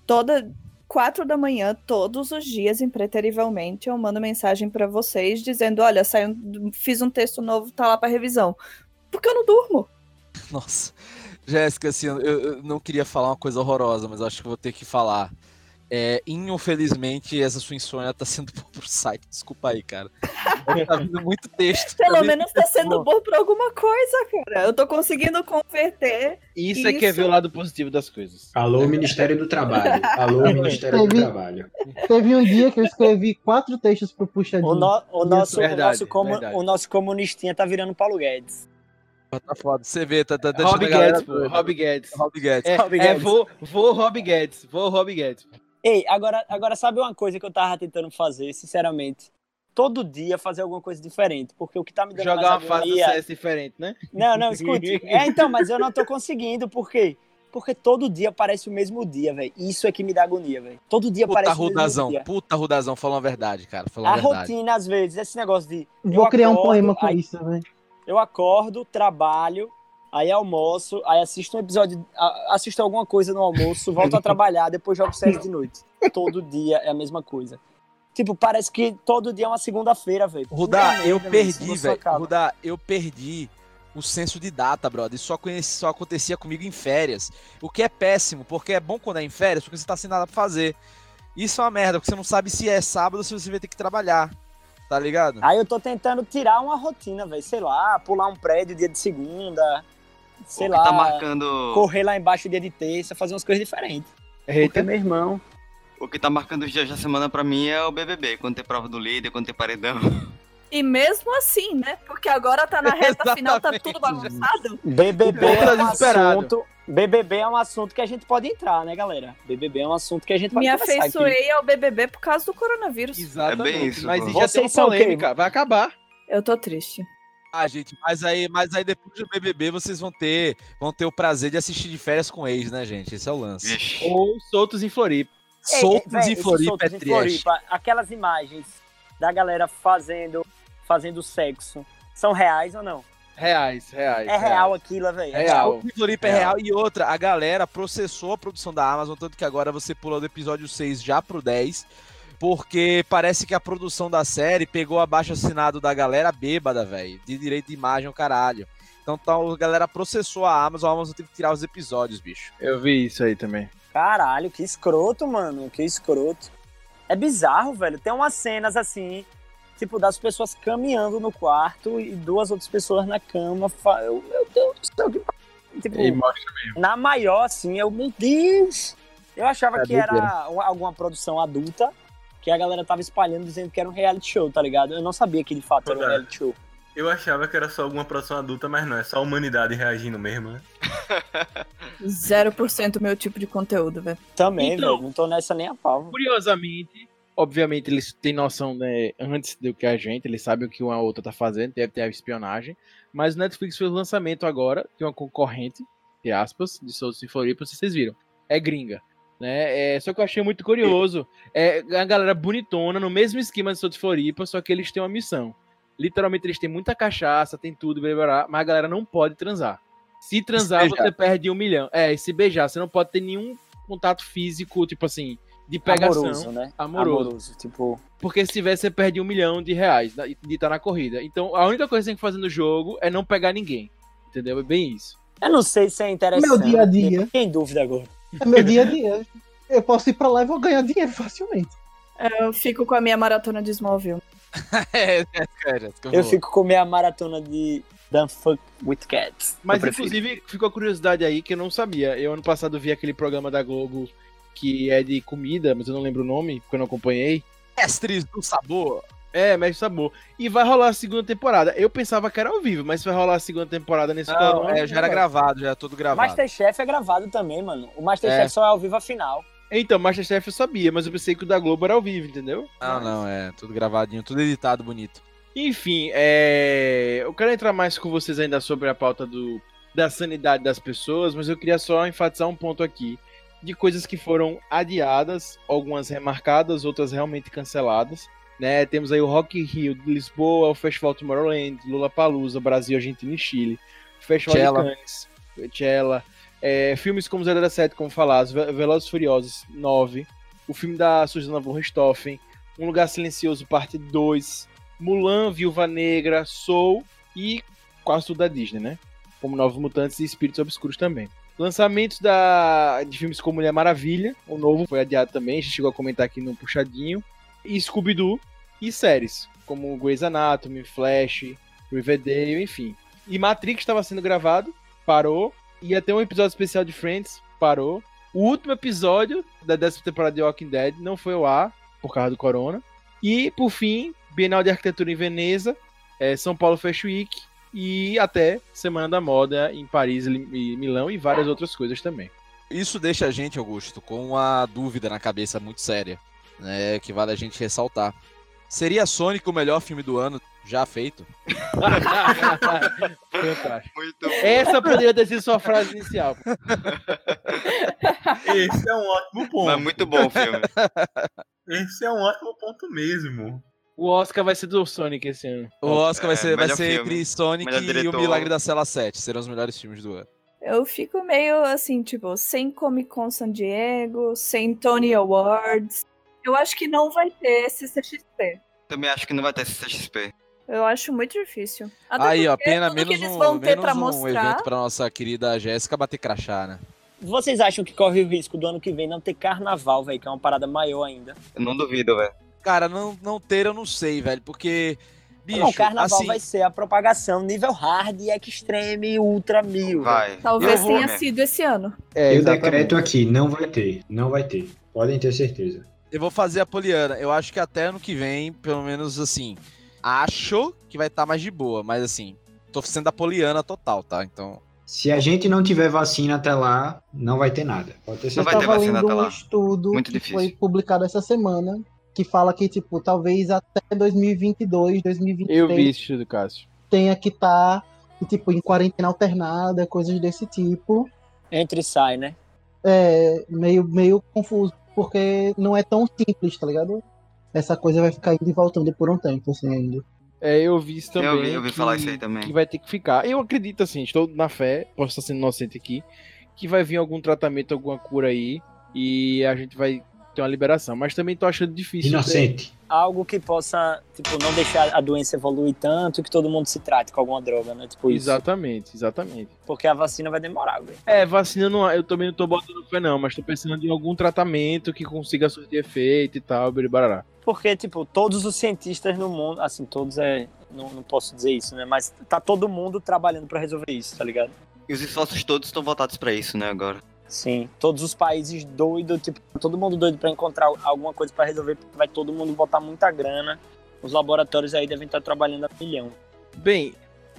Toda quatro da manhã, todos os dias, impreterivelmente, eu mando mensagem pra vocês dizendo: olha, saiu, fiz um texto novo, tá lá pra revisão. Porque eu não durmo. Nossa. Jéssica, assim, eu, eu não queria falar uma coisa horrorosa, mas acho que vou ter que falar. É, infelizmente, essa sua insônia tá sendo boa pro site. Desculpa aí, cara. Tá vindo muito texto. Pelo tá menos tá texto sendo bom. bom por alguma coisa, cara. Eu tô conseguindo converter. Isso, é que é ver o lado positivo das coisas. Alô, Ministério do Trabalho. Alô, Ministério do Teve- Trabalho. Teve um dia que eu escrevi quatro textos pro Puxadinho. O, no- o nosso, verdade, o, nosso comu- o nosso comunistinha tá virando Paulo Guedes. Tá foda. Você vê, tá, tá Rob deixando a galera Guedes, pô. doida. Rob Guedes. Rob Guedes. É, Rob é Guedes. vou, vou Rob Guedes. Vou Rob Guedes. Ei, agora, agora sabe uma coisa que eu tava tentando fazer, sinceramente? Todo dia fazer alguma coisa diferente, porque o que tá me dando Jogar uma mais fase do agonia... CS diferente, né? Não, não, escute. É, então, mas eu não tô conseguindo, por quê? Porque todo dia parece o mesmo dia, velho. Isso é que me dá agonia, velho. Todo dia Puta parece o mesmo Rudazão, dia. puta Rudazão, falou a verdade, cara. Falou A a verdade. rotina, às vezes, esse negócio de. Vou criar um acordo, poema com aí- isso, velho. Eu acordo, trabalho, aí almoço, aí assisto um episódio, assisto alguma coisa no almoço, volto a trabalhar, depois jogo CS de noite. Todo dia é a mesma coisa. Tipo, parece que todo dia é uma segunda-feira, velho. Rudá, Puta eu perdi, velho. Rudá, eu perdi o senso de data, brother. Isso só, conheci, só acontecia comigo em férias. O que é péssimo, porque é bom quando é em férias, porque você tá sem nada pra fazer. Isso é uma merda, porque você não sabe se é sábado ou se você vai ter que trabalhar. Tá ligado? Aí eu tô tentando tirar uma rotina, velho. Sei lá, pular um prédio dia de segunda. Sei que lá, tá marcando. correr lá embaixo dia de terça, fazer umas coisas diferentes. Porque, Eita. meu irmão. O que tá marcando os dias da semana pra mim é o BBB. Quando tem prova do líder, quando tem paredão. E mesmo assim, né? Porque agora tá na reta final, tá tudo bagunçado. BBB é tá um assunto. BBB é um assunto que a gente pode entrar, né, galera? BBB é um assunto que a gente pode Me conversar aqui. afeiçoei ao BBB por causa do coronavírus. Exatamente. É bem isso, Mas pô. já tem Vocês polêmica. Vai acabar. Eu tô triste. Ah, gente, mas aí, mas aí depois do BBB vocês vão ter, vão ter o prazer de assistir de férias com ex, né, gente? Esse é o lance. Vixe. Ou soltos em Floripa. Ei, Soltos véi, em Floripa é soltos em trash. Floripa, aquelas imagens da galera fazendo, fazendo sexo são reais ou não? Reais, reais. É real aquilo, velho. É Real. O Floripa é real. E outra, a galera processou a produção da Amazon, tanto que agora você pula do episódio 6 já pro 10, porque parece que a produção da série pegou abaixo assinado da galera bêbada, velho, de direito de imagem, o caralho. Então tá, a galera processou a Amazon, a Amazon teve que tirar os episódios, bicho. Eu vi isso aí também. Caralho, que escroto, mano. Que escroto. É bizarro, velho. Tem umas cenas assim, tipo, das pessoas caminhando no quarto e duas outras pessoas na cama. Eu, meu Deus do céu, que. Tipo, E mostra na maior, assim, eu, meu Deus! Eu achava É que era uma- alguma produção adulta que a galera tava espalhando dizendo que era um reality show, tá ligado? Eu não sabia que de fato era um Verdade. reality show. Eu achava que era só alguma produção adulta, mas não, é só a humanidade reagindo mesmo, né? 0% meu tipo de conteúdo, velho. Também, Então- velho. Não tô nessa nem a pau. Curiosamente, obviamente eles têm noção, né, antes do que a gente, eles sabem o que uma outra tá fazendo, deve ter a espionagem, mas o Netflix fez o lançamento agora de uma concorrente, de aspas, de Souls em Floripa, vocês viram, é gringa, né, é, só que eu achei muito curioso, é a galera bonitona, no mesmo esquema de em Floripa, só que eles têm uma missão, literalmente eles têm muita cachaça, tem tudo, blá, blá, blá, mas a galera não pode transar. Se transar, beijar. você perde um milhão. É, e se beijar, você não pode ter nenhum contato físico, tipo assim, de pegação. Amoroso, né? Amoroso. Tipo, Porque se tiver, você perde um milhão de reais de estar na corrida. Então, a única coisa que você tem que fazer no jogo é não pegar ninguém. Entendeu? É bem isso. eu não sei se é interessante. Meu dia a dia. Tem dúvida agora. É meu dia a dia. Eu posso ir pra lá e vou ganhar dinheiro facilmente. Eu fico com a minha maratona de Smallville. é, é, cara, que Eu fico com minha maratona de Don't Fuck With Cats. Mas, inclusive, ficou a curiosidade aí que eu não sabia. Eu, ano passado, vi aquele programa da Globo que é de comida, mas eu não lembro o nome, porque eu não acompanhei. Mestres do sabor. É, Mestre Sabor. E vai rolar a segunda temporada. Eu pensava que era ao vivo, mas se vai rolar a segunda temporada nesse Não, corona, é, já era gravado, já é tudo gravado. Masterchef é gravado também, mano. O Masterchef É. só é ao vivo a final. Então, Masterchef eu sabia, mas eu pensei que o da Globo era ao vivo, entendeu? Não, não, é tudo gravadinho, tudo editado bonito. Enfim, é... eu quero entrar mais com vocês ainda sobre a pauta do... da sanidade das pessoas, mas eu queria só enfatizar um ponto aqui de coisas que foram adiadas, algumas remarcadas, outras realmente canceladas. Né? Temos aí o Rock in Rio de Lisboa, o Festival Tomorrowland, Lula Palusa, Brasil, Argentina e Chile, o Festival Coachella. de Cannes, Coachella, é, filmes como 007, como Ve- Velozes Furiosos 9, o filme da Susana von Richthofen, Um Lugar Silencioso, parte 2, Mulan, Viúva Negra, Soul e quase tudo da Disney, né? Como Novos Mutantes e Espíritos Obscuros também. Lançamentos da, de filmes como Mulher Maravilha, o novo foi adiado também, a gente chegou a comentar aqui no Puxadinho, e Scooby-Doo, e séries, como Grey's Anatomy, Flash, Riverdale, enfim. E Matrix estava sendo gravado, parou, ia ter um episódio especial de Friends, parou. O último episódio da décima temporada de Walking Dead não foi ao ar, por causa do corona. E, por fim, Bienal de Arquitetura em Veneza, eh, São Paulo Fashion Week e até Semana da Moda em Paris e Milão e várias outras coisas também. Isso deixa a gente, Augusto, com uma dúvida na cabeça muito séria, né? Que vale a gente ressaltar. Seria Sonic o melhor filme do ano já feito? Fantástico. Muito bom. Essa poderia ter sido sua frase inicial. Esse é um ótimo ponto. Mas muito bom o filme. Esse é um ótimo ponto mesmo. O Oscar vai ser do Sonic esse ano. O Oscar vai É, ser, vai melhor ser filme, entre Sonic e. O Milagre da Cela 7. Serão os melhores filmes do ano. Eu fico meio assim, tipo, sem Comic Con San Diego, sem Tony Awards. Eu acho que não vai ter CCXP. Também acho que não vai ter CXP. Eu acho muito difícil. Até Aí, ó, pena menos eles um, vão ter menos pra um mostrar. evento pra nossa querida Jéssica bater crachá, né? Vocês acham que corre o risco do ano que vem não ter carnaval, velho? Que é uma parada maior ainda. Eu não duvido, velho. Cara, não, não ter eu não sei, velho, porque. Bicho, não, carnaval assim, vai ser a propagação nível hard, extreme, ultra mil. velho. Vai. Talvez vou, tenha né? sido esse ano. É, Eu exatamente. decreto aqui, não vai ter. Não vai ter. Podem ter certeza. Eu vou fazer a Poliana. Eu acho que até ano que vem, pelo menos assim, acho que vai estar mais de boa, mas assim, tô sendo a Poliana total, tá? Então. Se a gente não tiver vacina até lá, não vai ter nada. Pode ter Não vai ter vacina até um lá. estudo Muito que difícil. foi publicado essa semana que fala que, tipo, talvez até 2022, 2023 Eu vi esse estudo, Cássio. tenha que estar, tipo, em quarentena alternada, coisas desse tipo. Entra e sai, né? É meio, meio confuso, porque não é tão simples, tá ligado? Essa coisa vai ficar indo e voltando por um tempo, assim, ainda. É, eu vi isso também. Eu ouvi- eu ouvi que, falar isso aí também. Que vai ter que ficar. Eu acredito assim, estou na fé, posso estar sendo inocente aqui, que vai vir algum tratamento, alguma cura aí e a gente vai ter uma liberação. Mas também tô achando difícil. Inocente. Algo que possa, tipo, não deixar a doença evoluir tanto que todo mundo se trate com alguma droga, né? Tipo isso. Exatamente, exatamente. Porque a vacina vai demorar, velho. É, vacina não, eu também não tô botando fé não, mas tô pensando em algum tratamento que consiga surtir efeito e tal, biribarará. Porque, tipo, todos os cientistas no mundo, assim, todos é. Não, não posso dizer isso, né? Mas tá todo mundo trabalhando pra resolver isso, tá ligado? E os esforços todos estão voltados pra isso, né, agora. Sim, todos os países doidos, tipo, todo mundo doido pra encontrar alguma coisa pra resolver, porque vai todo mundo botar muita grana. Os laboratórios aí devem estar trabalhando a milhão. Bem,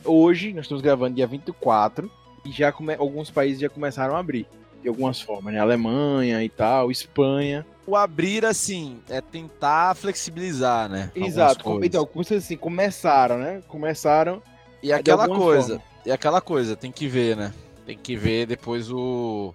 hoje nós estamos gravando dia 24 e já come... alguns países já começaram a abrir de algumas formas, né? Alemanha e tal, Espanha. O abrir, assim, é tentar flexibilizar, né? Exato. coisas. Então, assim, começaram, né? Começaram E aquela coisa, forma. e aquela coisa, tem que ver, né? Tem que ver depois o.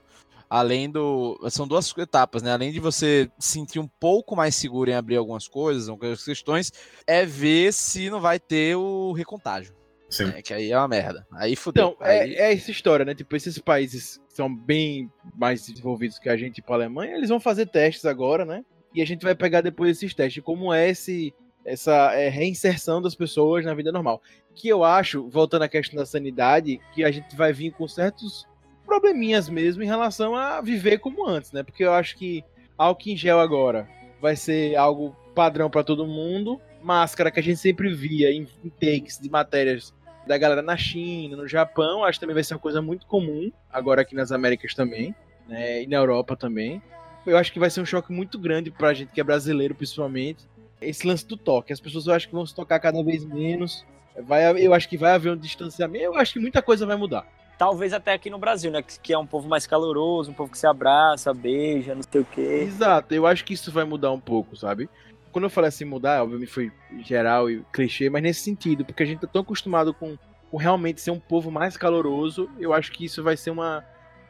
Além do. São duas etapas, né? Além de você sentir um pouco mais seguro em abrir algumas coisas, algumas questões, é ver se não vai ter o recontágio. Sim. né? Que aí é uma merda. Aí fudeu. Então, é, Aí- é essa história, né? Tipo, esses países que são bem mais desenvolvidos que a gente, tipo a Alemanha, eles vão fazer testes agora, né? E a gente vai pegar depois esses testes, como é esse, essa é, reinserção das pessoas na vida normal. Que eu acho, voltando à questão da sanidade, que a gente vai vir com certos probleminhas mesmo em relação a viver como antes, né? Porque eu acho que álcool em gel agora vai ser algo padrão para todo mundo. Máscara que a gente sempre via em takes de matérias da galera na China, no Japão, acho que também vai ser uma coisa muito comum, agora aqui nas Américas também, né, e na Europa também. Eu acho que vai ser um choque muito grande pra gente que é brasileiro, principalmente, esse lance do toque. As pessoas eu acho que vão se tocar cada vez menos, vai, eu acho que vai haver um distanciamento, eu acho que muita coisa vai mudar. Talvez até aqui no Brasil, né? Que é um povo mais caloroso, um povo que se abraça, beija, não sei o quê. Exato, eu acho que isso vai mudar um pouco, sabe? Quando eu falei assim mudar, obviamente foi geral e clichê, mas nesse sentido, porque a gente tá tão acostumado com, com realmente ser um povo mais caloroso, eu acho que isso vai ser uma.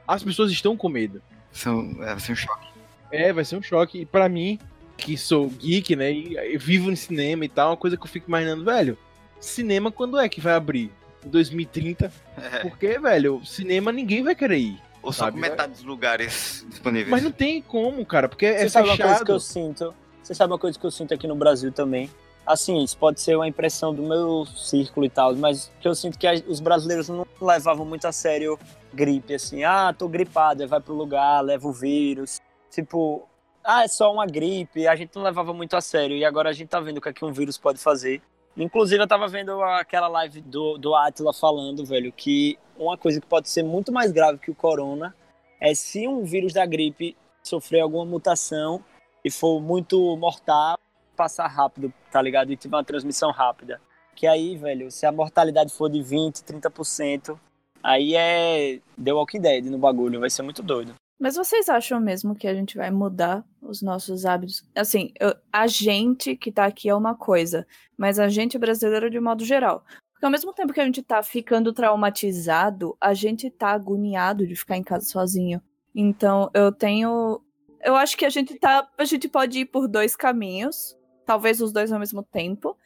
As pessoas estão com medo. São, é, vai ser um choque. É, vai ser um choque. E pra mim, que sou geek, né, e e vivo no cinema e tal, uma coisa que eu fico imaginando, velho, cinema quando é que vai abrir? Em 2030? É. Porque, velho, cinema ninguém vai querer ir. Ou só Sabe, com metade dos lugares disponíveis. Mas não tem como, cara, porque é Você sabe uma coisa que eu sinto? Você sabe uma coisa que eu sinto aqui no Brasil também? Assim, isso pode ser uma impressão do meu círculo e tal, mas que eu sinto que a- os brasileiros não levavam muito a sério gripe, assim, ah, tô gripado, aí vai pro lugar, leva o vírus. Tipo, ah, é só uma gripe, a gente não levava muito a sério, e agora a gente tá vendo o que é que um vírus pode fazer. Inclusive, eu tava vendo aquela live do, do Atila falando, velho, que uma coisa que pode ser muito mais grave que o corona é se um vírus da gripe sofrer alguma mutação e for muito mortal, passar rápido, tá ligado? E tiver uma transmissão rápida. Que aí, velho, se a mortalidade for de 20, 30%, aí é The Walking Dead no bagulho, vai ser muito doido. Mas vocês acham mesmo que a gente vai mudar os nossos hábitos? Assim, eu- a gente que tá aqui é uma coisa, mas a gente brasileiro de modo geral. Porque ao mesmo tempo que a gente tá ficando traumatizado, a gente tá agoniado de ficar em casa sozinho. Então, eu tenho. Eu acho que a gente tá. A gente pode ir por dois caminhos, talvez os dois ao mesmo tempo.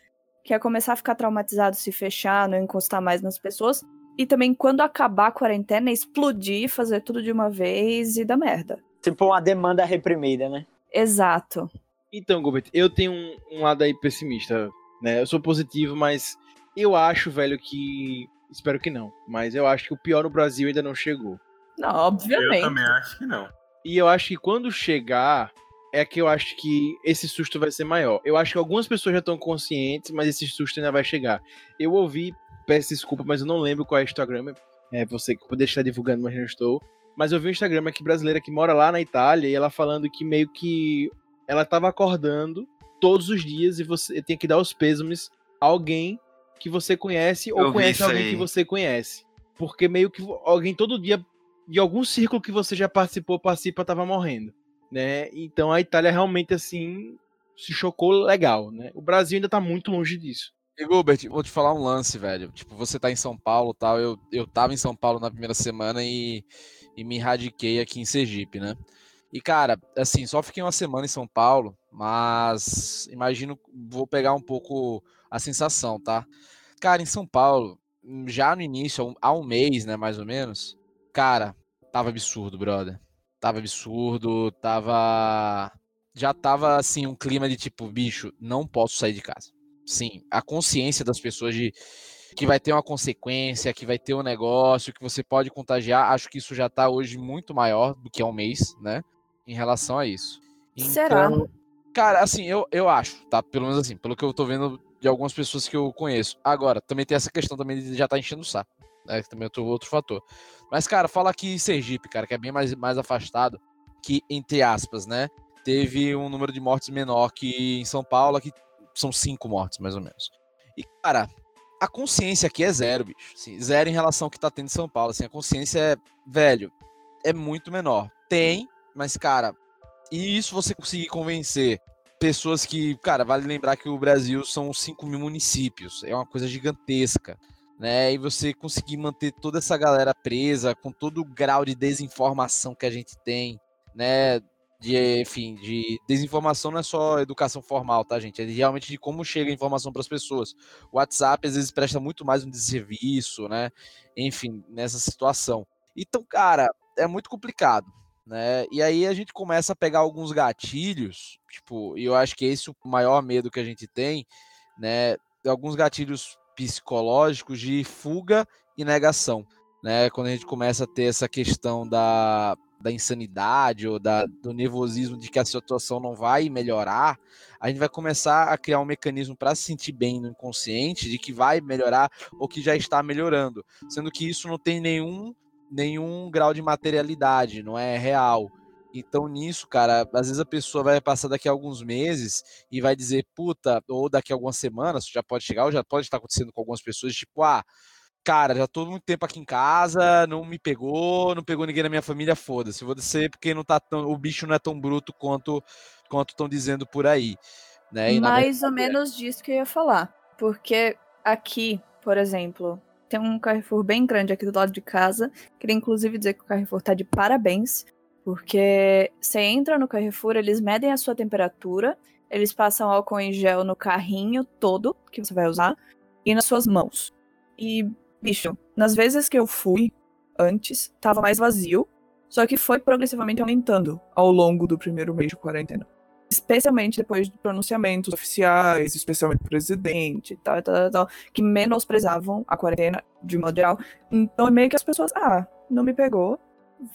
Que é começar a ficar traumatizado, se fechar, não encostar mais nas pessoas. E também, quando acabar a quarentena, explodir, fazer tudo de uma vez e dar merda. Tipo uma demanda reprimida, né? Exato. Então, Gilbert, eu tenho um, um lado aí pessimista, né? Eu sou positivo, mas eu acho, velho, que. Espero que não. Mas eu acho que o pior no Brasil ainda não chegou. Não, Eu obviamente. também acho que não. E eu acho que quando chegar, é que eu acho que esse susto vai ser maior. Eu acho que algumas pessoas já estão conscientes, mas esse susto ainda vai chegar. Eu ouvi, peço desculpa, mas eu não lembro qual é o Instagram. É você que poderia estar divulgando, mas não estou. Mas eu vi um Instagram aqui brasileira que mora lá na Itália e ela falando que meio que ela tava acordando todos os dias e você tem que dar os pêsames a alguém que você conhece Eu ou vi conhece alguém aí. que você conhece. Porque meio que alguém todo dia de algum círculo que você já participou, participa, tava morrendo, né? Então a Itália realmente assim se chocou legal, né? O Brasil ainda tá muito longe disso. E Gilbert, vou te falar um lance, velho. Tipo, você tá em São Paulo tal. Eu, eu tava em São Paulo na primeira semana e, e me radiquei aqui em Sergipe, né? E, cara, assim, só fiquei uma semana em São Paulo, mas imagino, vou pegar um pouco a sensação, tá? Cara, em São Paulo, já no início, há um mês, né, mais ou menos, cara, tava absurdo, brother. Tava absurdo, tava. Já tava assim, um clima de tipo, bicho, não posso sair de casa. Sim, a consciência das pessoas de que vai ter uma consequência, que vai ter um negócio, que você pode contagiar, acho que isso já tá hoje muito maior do que há um mês, né? Em relação a isso. Será? Então, Cara, assim, eu, eu acho, tá? Pelo menos assim, pelo que eu tô vendo de algumas pessoas que eu conheço. Agora, também tem essa questão também de já tá enchendo o saco. Né? que Também é outro, outro fator. Mas, cara, fala aqui em Sergipe, cara, que é bem mais, mais afastado, que, entre aspas, né? Teve um número de mortes menor que em São Paulo, que são cinco mortes, mais ou menos. E, cara, a consciência aqui é zero, bicho. assim, zero em relação ao que tá tendo em São Paulo. Assim, a consciência é, velho, é muito menor. Tem, mas, cara, e isso você conseguir convencer pessoas que, cara, vale lembrar que o Brasil são 5 mil municípios, é uma coisa gigantesca, né? E você conseguir manter toda essa galera presa com todo o grau de desinformação que a gente tem, né? De, enfim, de desinformação não é só educação formal, tá, gente? É realmente de como chega a informação para as pessoas. O WhatsApp às vezes presta muito mais um desserviço, né? Enfim, nessa situação. Então, cara, é muito complicado né? E aí a gente começa a pegar alguns gatilhos, tipo, e eu acho que esse é o maior medo que a gente tem, né? Alguns gatilhos psicológicos de fuga e negação, né? Quando a gente começa a ter essa questão da, da insanidade ou da, do nervosismo de que a situação não vai melhorar, a gente vai começar a criar um mecanismo para se sentir bem no inconsciente de que vai melhorar ou que já está melhorando, sendo que isso não tem nenhum nenhum grau de materialidade, não é real. Então, nisso, cara, às vezes a pessoa vai passar daqui a alguns meses e vai dizer, puta, ou daqui a algumas semanas, já pode chegar, ou já pode estar acontecendo com algumas pessoas, tipo, ah, cara, já tô muito tempo aqui em casa, não me pegou, não pegou ninguém na minha família, foda-se. Vou dizer porque não tá tão, o bicho não é tão bruto quanto quanto estão dizendo por aí, né? Mais ou menos disso que eu ia falar. Porque aqui, por exemplo, tem um Carrefour bem grande aqui do lado de casa. Queria inclusive dizer que o Carrefour tá de parabéns. Porque você entra no Carrefour, eles medem a sua temperatura, eles passam álcool em gel no carrinho todo que você vai usar e nas suas mãos. E, bicho, nas vezes que eu fui antes, tava mais vazio, só que foi progressivamente aumentando ao longo do primeiro mês de quarentena especialmente depois de pronunciamentos oficiais, especialmente do presidente, tal, tal, tal, que menosprezavam a quarentena de modo geral. Então, meio que as pessoas, ah, não me pegou,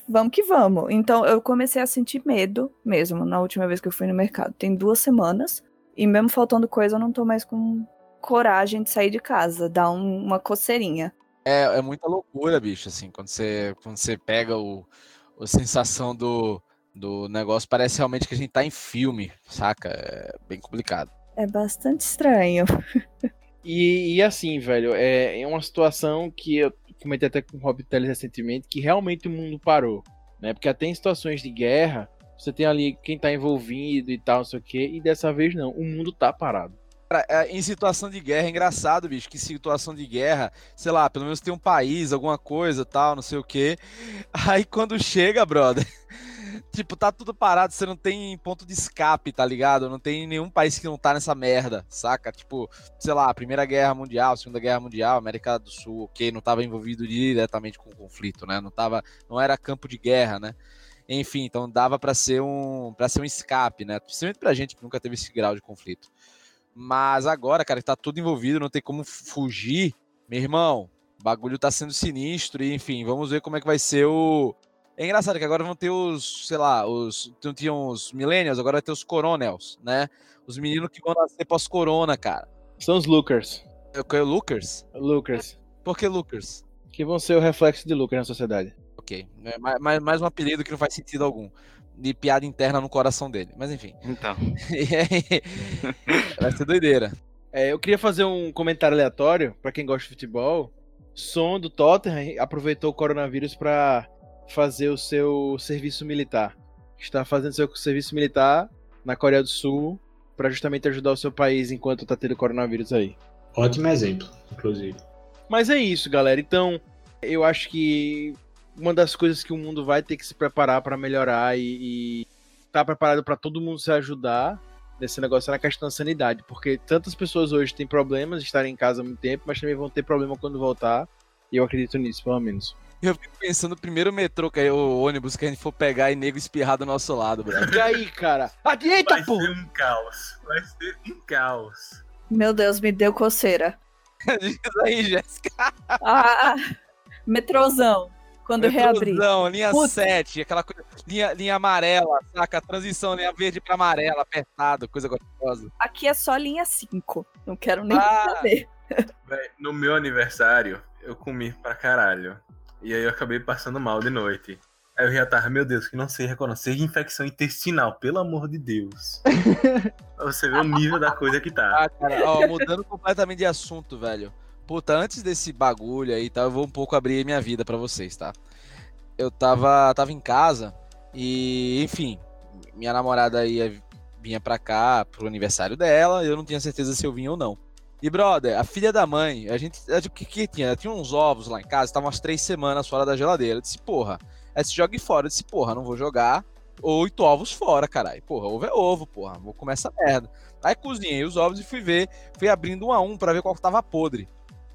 vamos que vamos. Então, eu comecei a sentir medo mesmo na última vez que eu fui no mercado. Tem duas semanas, e mesmo faltando coisa, eu não tô mais com coragem de sair de casa, dá um- uma coceirinha. É, é muita loucura, bicho, assim, quando você, quando você pega o, a sensação do, do negócio, parece realmente que a gente tá em filme, saca? É bem complicado. É bastante estranho. E, e assim, velho, é, é uma situação que eu comentei até com o Rob Teles recentemente, que realmente o mundo parou, né? Porque até em situações de guerra, você tem ali quem tá envolvido e tal, não sei o quê, e dessa vez não, o mundo tá parado. Cara, é, em situação de guerra, é engraçado, bicho, que situação de guerra, sei lá, pelo menos tem um país, alguma coisa, tal, não sei o quê. Aí quando chega, brother, tipo, tá tudo parado, você não tem ponto de escape, tá ligado? Não tem nenhum país que não tá nessa merda, saca? Tipo, sei lá, Primeira Guerra Mundial, Segunda Guerra Mundial, América do Sul, ok, não tava envolvido diretamente com o conflito, né? Não tava, não era campo de guerra, né? Enfim, então dava pra ser um, para ser um escape, né? Principalmente pra gente que nunca teve esse grau de conflito. Mas agora, cara, que tá tudo envolvido, não tem como fugir, meu irmão, o bagulho tá sendo sinistro e, enfim, vamos ver como é que vai ser o. É engraçado que agora vão ter os, sei lá, os. Não tinham os millennials, agora vai ter os coronels, né? Os meninos que vão nascer pós-corona, cara. São os Lookers. É o que? Lucas? Lookers. Por que Lucas? Que vão ser o reflexo de Lucas na sociedade. Ok. É mais, mais- mais um apelido que não faz sentido algum. De piada interna no coração dele. Mas enfim. Então, E vai ser doideira. É, eu queria fazer um comentário aleatório pra quem gosta de futebol. Som do Tottenham aproveitou o coronavírus pra fazer o seu serviço militar. Está fazendo seu serviço militar na Coreia do Sul pra justamente ajudar o seu país enquanto tá tendo coronavírus aí. Ótimo exemplo, inclusive. Mas é isso, galera. Então, eu acho que uma das coisas que o mundo vai ter que se preparar pra melhorar e, e tá preparado pra todo mundo se ajudar nesse negócio na questão da sanidade, porque tantas pessoas hoje têm problemas de estarem em casa há muito tempo, mas também vão ter problema quando voltar, e eu acredito nisso, pelo menos. Eu fico pensando, o primeiro metrô, que é o ônibus que a gente for pegar e nego espirrar do nosso lado, brother. E aí, cara? Ah, eita, Vai porra! ser um caos. Vai ser um caos. Meu Deus, me deu coceira. Diz aí, Jéssica. Ah, metrozão. Quando reabrir. Linha Puta. 7, aquela coisa, linha, linha amarela, saca? Transição, linha verde pra amarela, apertado, coisa gostosa. Aqui é só linha 5. Não quero nem Ah. saber. Véi, no meu aniversário, eu comi pra caralho. E aí eu acabei passando mal de noite. Aí eu já tava, meu Deus, que não seja corona, seja infecção intestinal, pelo amor de Deus. Pra você ver o nível da coisa que tá. Ah, cara, ó, mudando completamente de assunto, velho. Puta, antes desse bagulho aí, tá? Eu vou um pouco abrir minha vida pra vocês, tá? Eu tava, tava em casa e, enfim, minha namorada ia, vinha pra cá pro aniversário dela, eu não tinha certeza se eu vinha ou não. E, brother, a filha da mãe, a gente. O que, que tinha? Tinha uns ovos lá em casa, estavam umas três semanas fora da geladeira. Eu disse, porra, aí se jogue fora. Eu disse, porra, não vou jogar oito ovos fora, caralho. Porra, ovo é ovo, porra, vou comer essa merda. Aí cozinhei os ovos e fui ver, fui abrindo um a um pra ver qual que tava podre,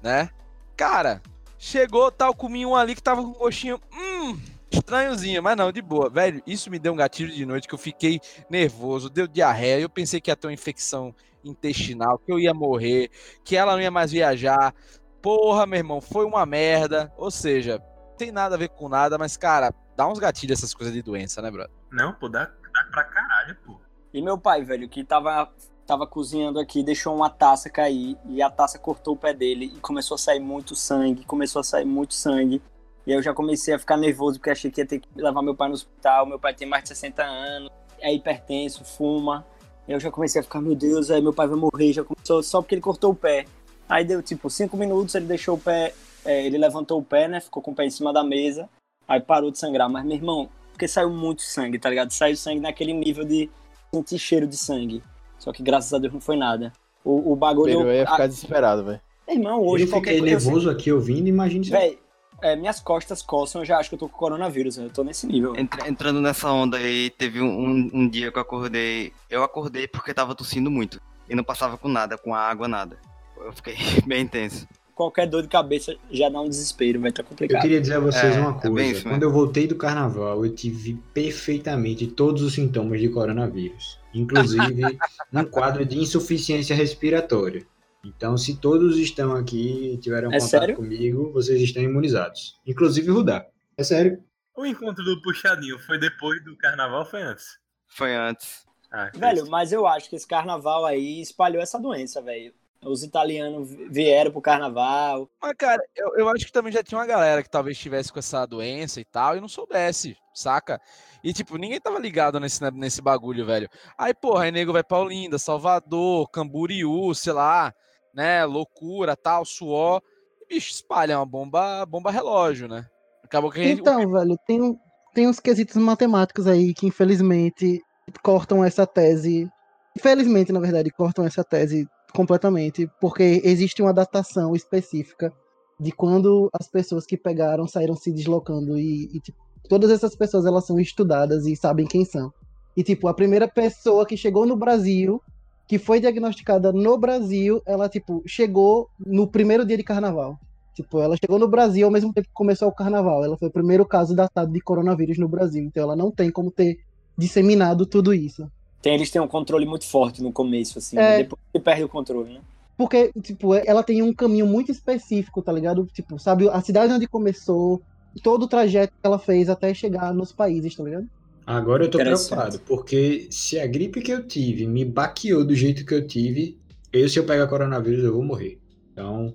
né? Cara, chegou tal, comi um ali que tava com um gostinho, hum, estranhozinho, mas não, de boa. Velho, isso me deu um gatilho de noite que eu fiquei nervoso, deu diarreia, eu pensei que ia ter uma infecção intestinal, que eu ia morrer, que ela não ia mais viajar. Porra, meu irmão, foi uma merda. Ou seja, tem nada a ver com nada, mas, cara, dá uns gatilhos essas coisas de doença, né, brother? Não, pô, dá, dá pra caralho, pô. E meu pai, velho, que tava, tava cozinhando aqui, deixou uma taça cair e a taça cortou o pé dele e começou a sair muito sangue, começou a sair muito sangue. E aí eu já comecei a ficar nervoso porque achei que ia ter que levar meu pai no hospital. Meu pai tem mais de 60 anos, é hipertenso, fuma. Eu já comecei a ficar, meu Deus, aí meu pai vai morrer, já começou só porque ele cortou o pé. Aí deu tipo cinco minutos, ele deixou o pé, é, ele levantou o pé, né? Ficou com o pé em cima da mesa, aí parou de sangrar. Mas, meu irmão, porque saiu muito sangue, tá ligado? Saiu sangue naquele nível de sentir cheiro de sangue. Só que graças a Deus não foi nada. O, o bagulho. Eu ia a- ficar desesperado, velho. Irmão, hoje eu fiquei coisa. nervoso aqui ouvindo, imagine se Véi, é, minhas costas coçam, eu já acho que eu tô com coronavírus, eu tô nesse nível. Entra- entrando nessa onda aí, teve um, um- um dia que eu acordei. Eu acordei porque tava tossindo muito. E não passava com nada, com a água, nada. Eu fiquei bem tenso. Qualquer dor de cabeça já dá um desespero, vai tá Eu complicado. queria dizer a vocês É, uma é bem coisa. isso Quando eu voltei do carnaval, eu tive perfeitamente todos os sintomas de coronavírus. Inclusive um quadro de insuficiência respiratória. Então, se todos estão aqui e tiveram É contato sério? comigo, vocês estão imunizados. Inclusive o Rudá. É sério. O encontro do puxadinho foi depois do carnaval ou foi antes? Foi antes. Ah, Velho, mas eu acho que esse carnaval aí espalhou essa doença, velho. Os italianos vieram pro carnaval. Mas, cara, eu, eu acho que também já tinha uma galera que talvez estivesse com essa doença e tal, e não soubesse, saca? E, tipo, ninguém tava ligado nesse, né, nesse bagulho, velho. Aí, porra, aí nego vai pra Olinda, Salvador, Camboriú, sei lá, né? Loucura, tal, suor. E, bicho, espalha uma bomba, bomba relógio, né? Acabou que a gente. Então, velho, tem, tem uns quesitos matemáticos aí que, infelizmente, cortam essa tese. Infelizmente, na verdade, cortam essa tese completamente, porque existe uma datação específica de quando as pessoas que pegaram saíram se deslocando e, e, tipo, todas essas pessoas elas são estudadas e sabem quem são. E tipo, a primeira pessoa que chegou no Brasil, que foi diagnosticada no Brasil, ela tipo chegou no primeiro dia de carnaval. Tipo, ela chegou no Brasil ao mesmo tempo que começou o carnaval. Ela foi o primeiro caso datado de coronavírus no Brasil. Então ela não tem como ter disseminado tudo isso. Tem, eles têm um controle muito forte no começo, assim. É. Depois você perde o controle, né? Porque, tipo, ela tem um caminho muito específico, tá ligado? Tipo, sabe, a cidade onde começou, todo o trajeto que ela fez até chegar nos países, tá ligado? Agora eu tô preocupado, porque se a gripe que eu tive me baqueou do jeito que eu tive, eu se eu pegar coronavírus eu vou morrer. Então,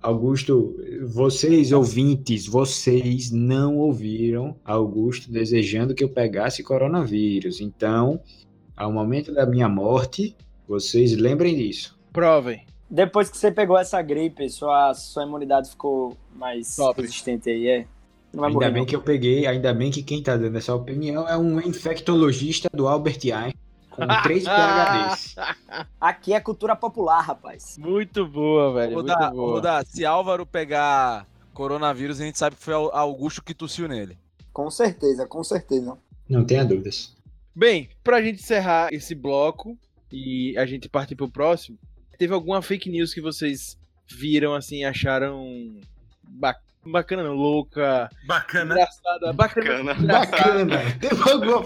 Augusto, vocês ouvintes, vocês não ouviram Augusto desejando que eu pegasse coronavírus. Então, ao momento da minha morte, vocês lembrem disso. Provem. Depois que você pegou essa gripe, sua, sua imunidade ficou mais Top. resistente aí, é? Não vai Ainda morrer, bem não. que eu peguei, ainda bem que quem tá dando essa opinião é um infectologista do Albert Einstein com três PHDs. Aqui é cultura popular, rapaz. Muito boa, velho. Muito boa. Rodar, se Álvaro pegar coronavírus, a gente sabe que foi Au- Augusto que tossiu nele. Com certeza, com certeza. Não tenha dúvidas. Bem, pra gente encerrar esse bloco, e a gente partir pro próximo, teve alguma fake news que vocês viram, assim, acharam ba- bacana, não, louca, Bacana. engraçada, bacana. Bacana. Bacana. teve, alguma,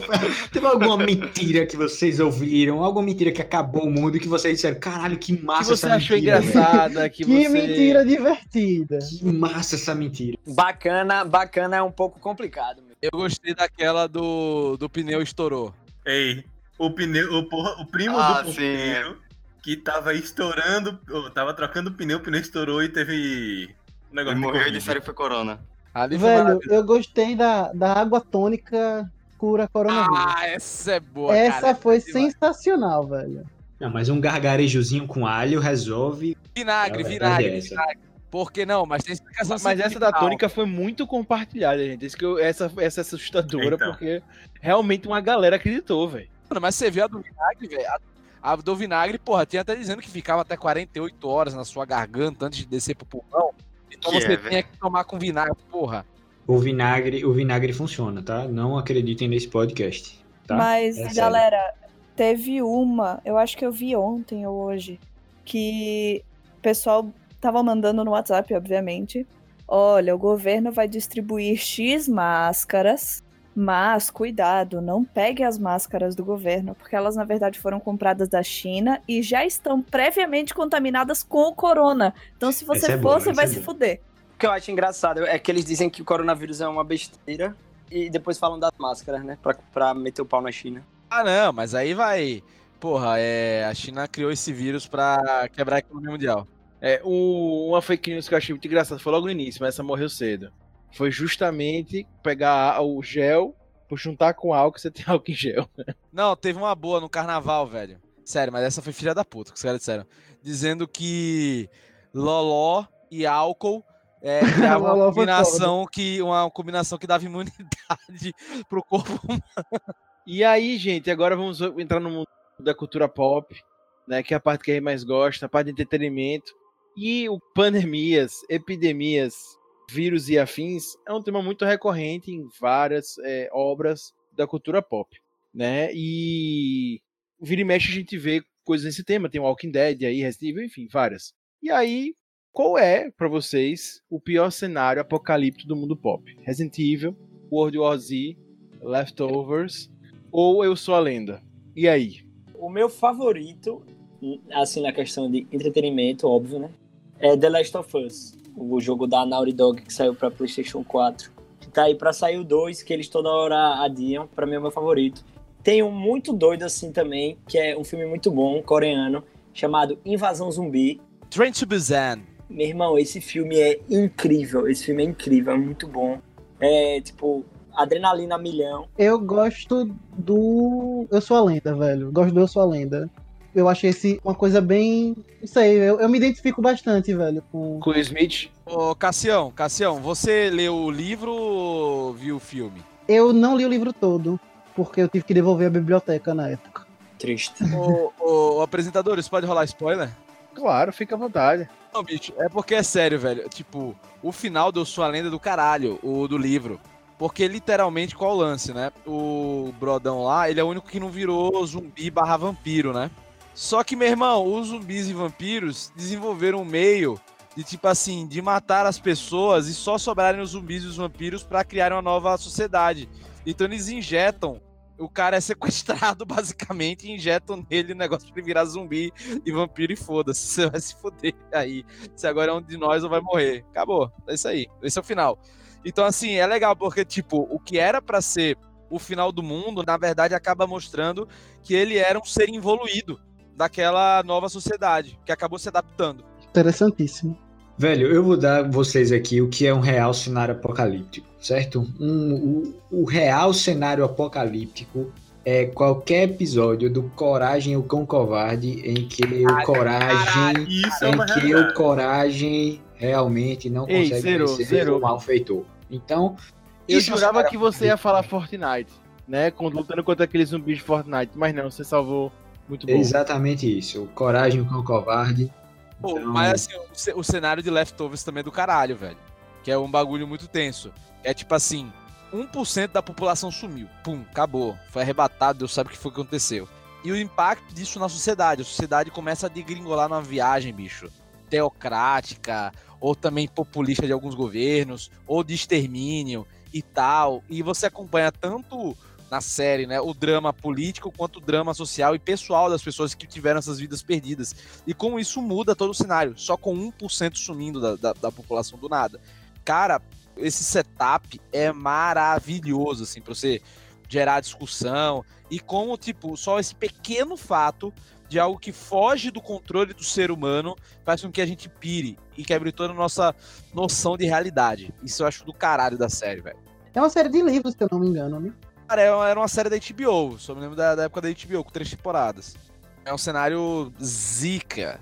teve alguma mentira que vocês ouviram? Alguma mentira que acabou o mundo e que vocês disseram, caralho, que Que massa você essa achou mentira, velho." engraçada, que, Que você... mentira divertida. Que massa essa mentira. Bacana, bacana é um pouco complicado. Eu gostei daquela do, do pneu estourou. Ei, o pneu, o, porra- o primo Ah, do sim, porteiro que tava estourando, ou tava trocando o pneu, o pneu estourou e teve um negócio de morreu e Covid. disseram que foi corona. Ali foi Velho, eu gostei da, da água tônica cura coronavírus. Ah, essa é boa, Essa cara. foi Essa é sensacional, velho. Não, mas um gargarejozinho com alho resolve. Vinagre, vinagre, é essa. vinagre. Por que não? Mas tem explicação Mas essa da tônica foi muito compartilhada, gente. Isso que eu- essa, essa é assustadora, Então. porque realmente uma galera acreditou, velho. Mano, mas você viu a do vinagre, velho? A, a do vinagre, porra, tinha até dizendo que ficava até 48 horas na sua garganta antes de descer pro pulmão. Então Que você é, tinha que tomar com vinagre, porra. O vinagre, o vinagre funciona, tá? Não acreditem nesse podcast. Tá? Mas, É sério. galera, teve uma, eu acho que eu vi ontem ou hoje, que o pessoal tava mandando no WhatsApp, obviamente. Olha, o governo vai distribuir X máscaras, mas cuidado, não pegue as máscaras do governo, porque elas na verdade foram compradas da China e já estão previamente contaminadas com o corona. Então, se você é for, boa, você vai é se boa. fuder. O que eu acho engraçado é que eles dizem que o coronavírus é uma besteira e depois falam das máscaras, né? Pra, pra meter o pau na China. Ah, não, mas aí vai. Porra, é, a China criou esse vírus pra quebrar a economia mundial. É, uma fake news que eu achei muito engraçada foi logo no início, mas essa morreu cedo. Foi justamente pegar o gel, por juntar com álcool, você tem álcool em gel. Não, teve uma boa no carnaval, velho. Sério, mas essa foi filha da puta que os caras disseram. Dizendo que loló e álcool é, criavam uma combinação que, uma combinação que dava imunidade pro corpo humano. E aí, gente, agora vamos entrar no mundo da cultura pop, né? Que é a parte que a gente mais gosta, a parte de entretenimento. E o pandemias, epidemias, vírus e afins é um tema muito recorrente em várias é, obras da cultura pop, né? E vira e mexe a gente vê coisas nesse tema, tem Walking Dead aí, Resident Evil, enfim, várias. E aí, qual é, pra vocês, o pior cenário apocalíptico do mundo pop? Resident Evil, World War Z, Leftovers ou Eu Sou a Lenda? E aí? O meu favorito, assim, na questão de entretenimento, óbvio, né? É The Last of Us, o jogo da Naughty Dog que saiu pra PlayStation 4. Que tá aí pra sair o 2, que eles toda hora adiam. Pra mim é o meu favorito. Tem um muito doido assim também, que é um filme muito bom, coreano, chamado Invasão Zumbi. Train to Busan. Meu irmão, esse filme é incrível. Esse filme é incrível, é muito bom. É, tipo, adrenalina a milhão. Eu gosto do Eu Sou a Lenda, velho. Gosto do Eu Sou a Lenda. Eu achei esse uma coisa bem. Não sei, eu, eu me identifico bastante, velho, com. Com o Smith? Ô, Cassião, Cassião, você leu o livro ou viu o filme? Eu não li o livro todo, porque eu tive que devolver a biblioteca na época. Triste. ô, ô, apresentadores, pode rolar spoiler? Claro, fica à vontade. Não, bicho, é porque é sério, velho. Tipo, o final do Sua Lenda do caralho, o do livro. Porque literalmente, qual o lance, né? O Brodão lá, ele é o único que não virou zumbi barra vampiro, né? Só que, meu irmão, os zumbis e vampiros desenvolveram um meio de, tipo assim, de matar as pessoas e só sobrarem os zumbis e os vampiros pra criar uma nova sociedade. Então eles injetam. O cara é sequestrado, basicamente, e injetam nele o negócio pra ele virar zumbi e vampiro e foda-se. Você vai se foder aí se agora é um de nós ou vai morrer. Acabou. É isso aí. Esse é o final. Então, assim, é legal, porque, tipo, o que era pra ser o final do mundo, na verdade, acaba mostrando que ele era um ser involuído daquela nova sociedade, que acabou se adaptando. Interessantíssimo. Velho, eu vou dar vocês aqui o que é um real cenário apocalíptico, certo? Um, o, o real cenário apocalíptico é qualquer episódio do Coragem o Cão Covarde em que o Coragem, é em que o. Coragem realmente não Ei, consegue zerou, vencer zerou. o malfeitor. Então, Eu é jurava que você ia falar Fortnite, né? Lutando contra aqueles zumbis de Fortnite, mas não, você salvou muito bom. Exatamente isso. O Coragem o Cão Covarde. Pô, Então- mas assim, o, o cenário de Leftovers também é do caralho, velho. Que é um bagulho muito tenso. É tipo assim, 1% da população sumiu. Pum, acabou. Foi arrebatado, Deus sabe o que foi que aconteceu. E o impacto disso na sociedade. A sociedade começa a degringolar numa viagem, bicho. Teocrática, ou também populista de alguns governos, ou de extermínio e tal. E você acompanha tanto na série, né, o drama político quanto o drama social e pessoal das pessoas que tiveram essas vidas perdidas. E como isso muda todo o cenário, só com 1% sumindo da, da, da população do nada. Cara, esse setup é maravilhoso, assim, pra você gerar discussão. E como, tipo, só esse pequeno fato de algo que foge do controle do ser humano faz com que a gente pire e quebre toda a nossa noção de realidade. Isso eu acho do caralho da série, velho. É uma série de livros, se eu não me engano, né? Cara, era uma- série da HBO, só me lembro da, da época da HBO, com três temporadas. É um cenário zica,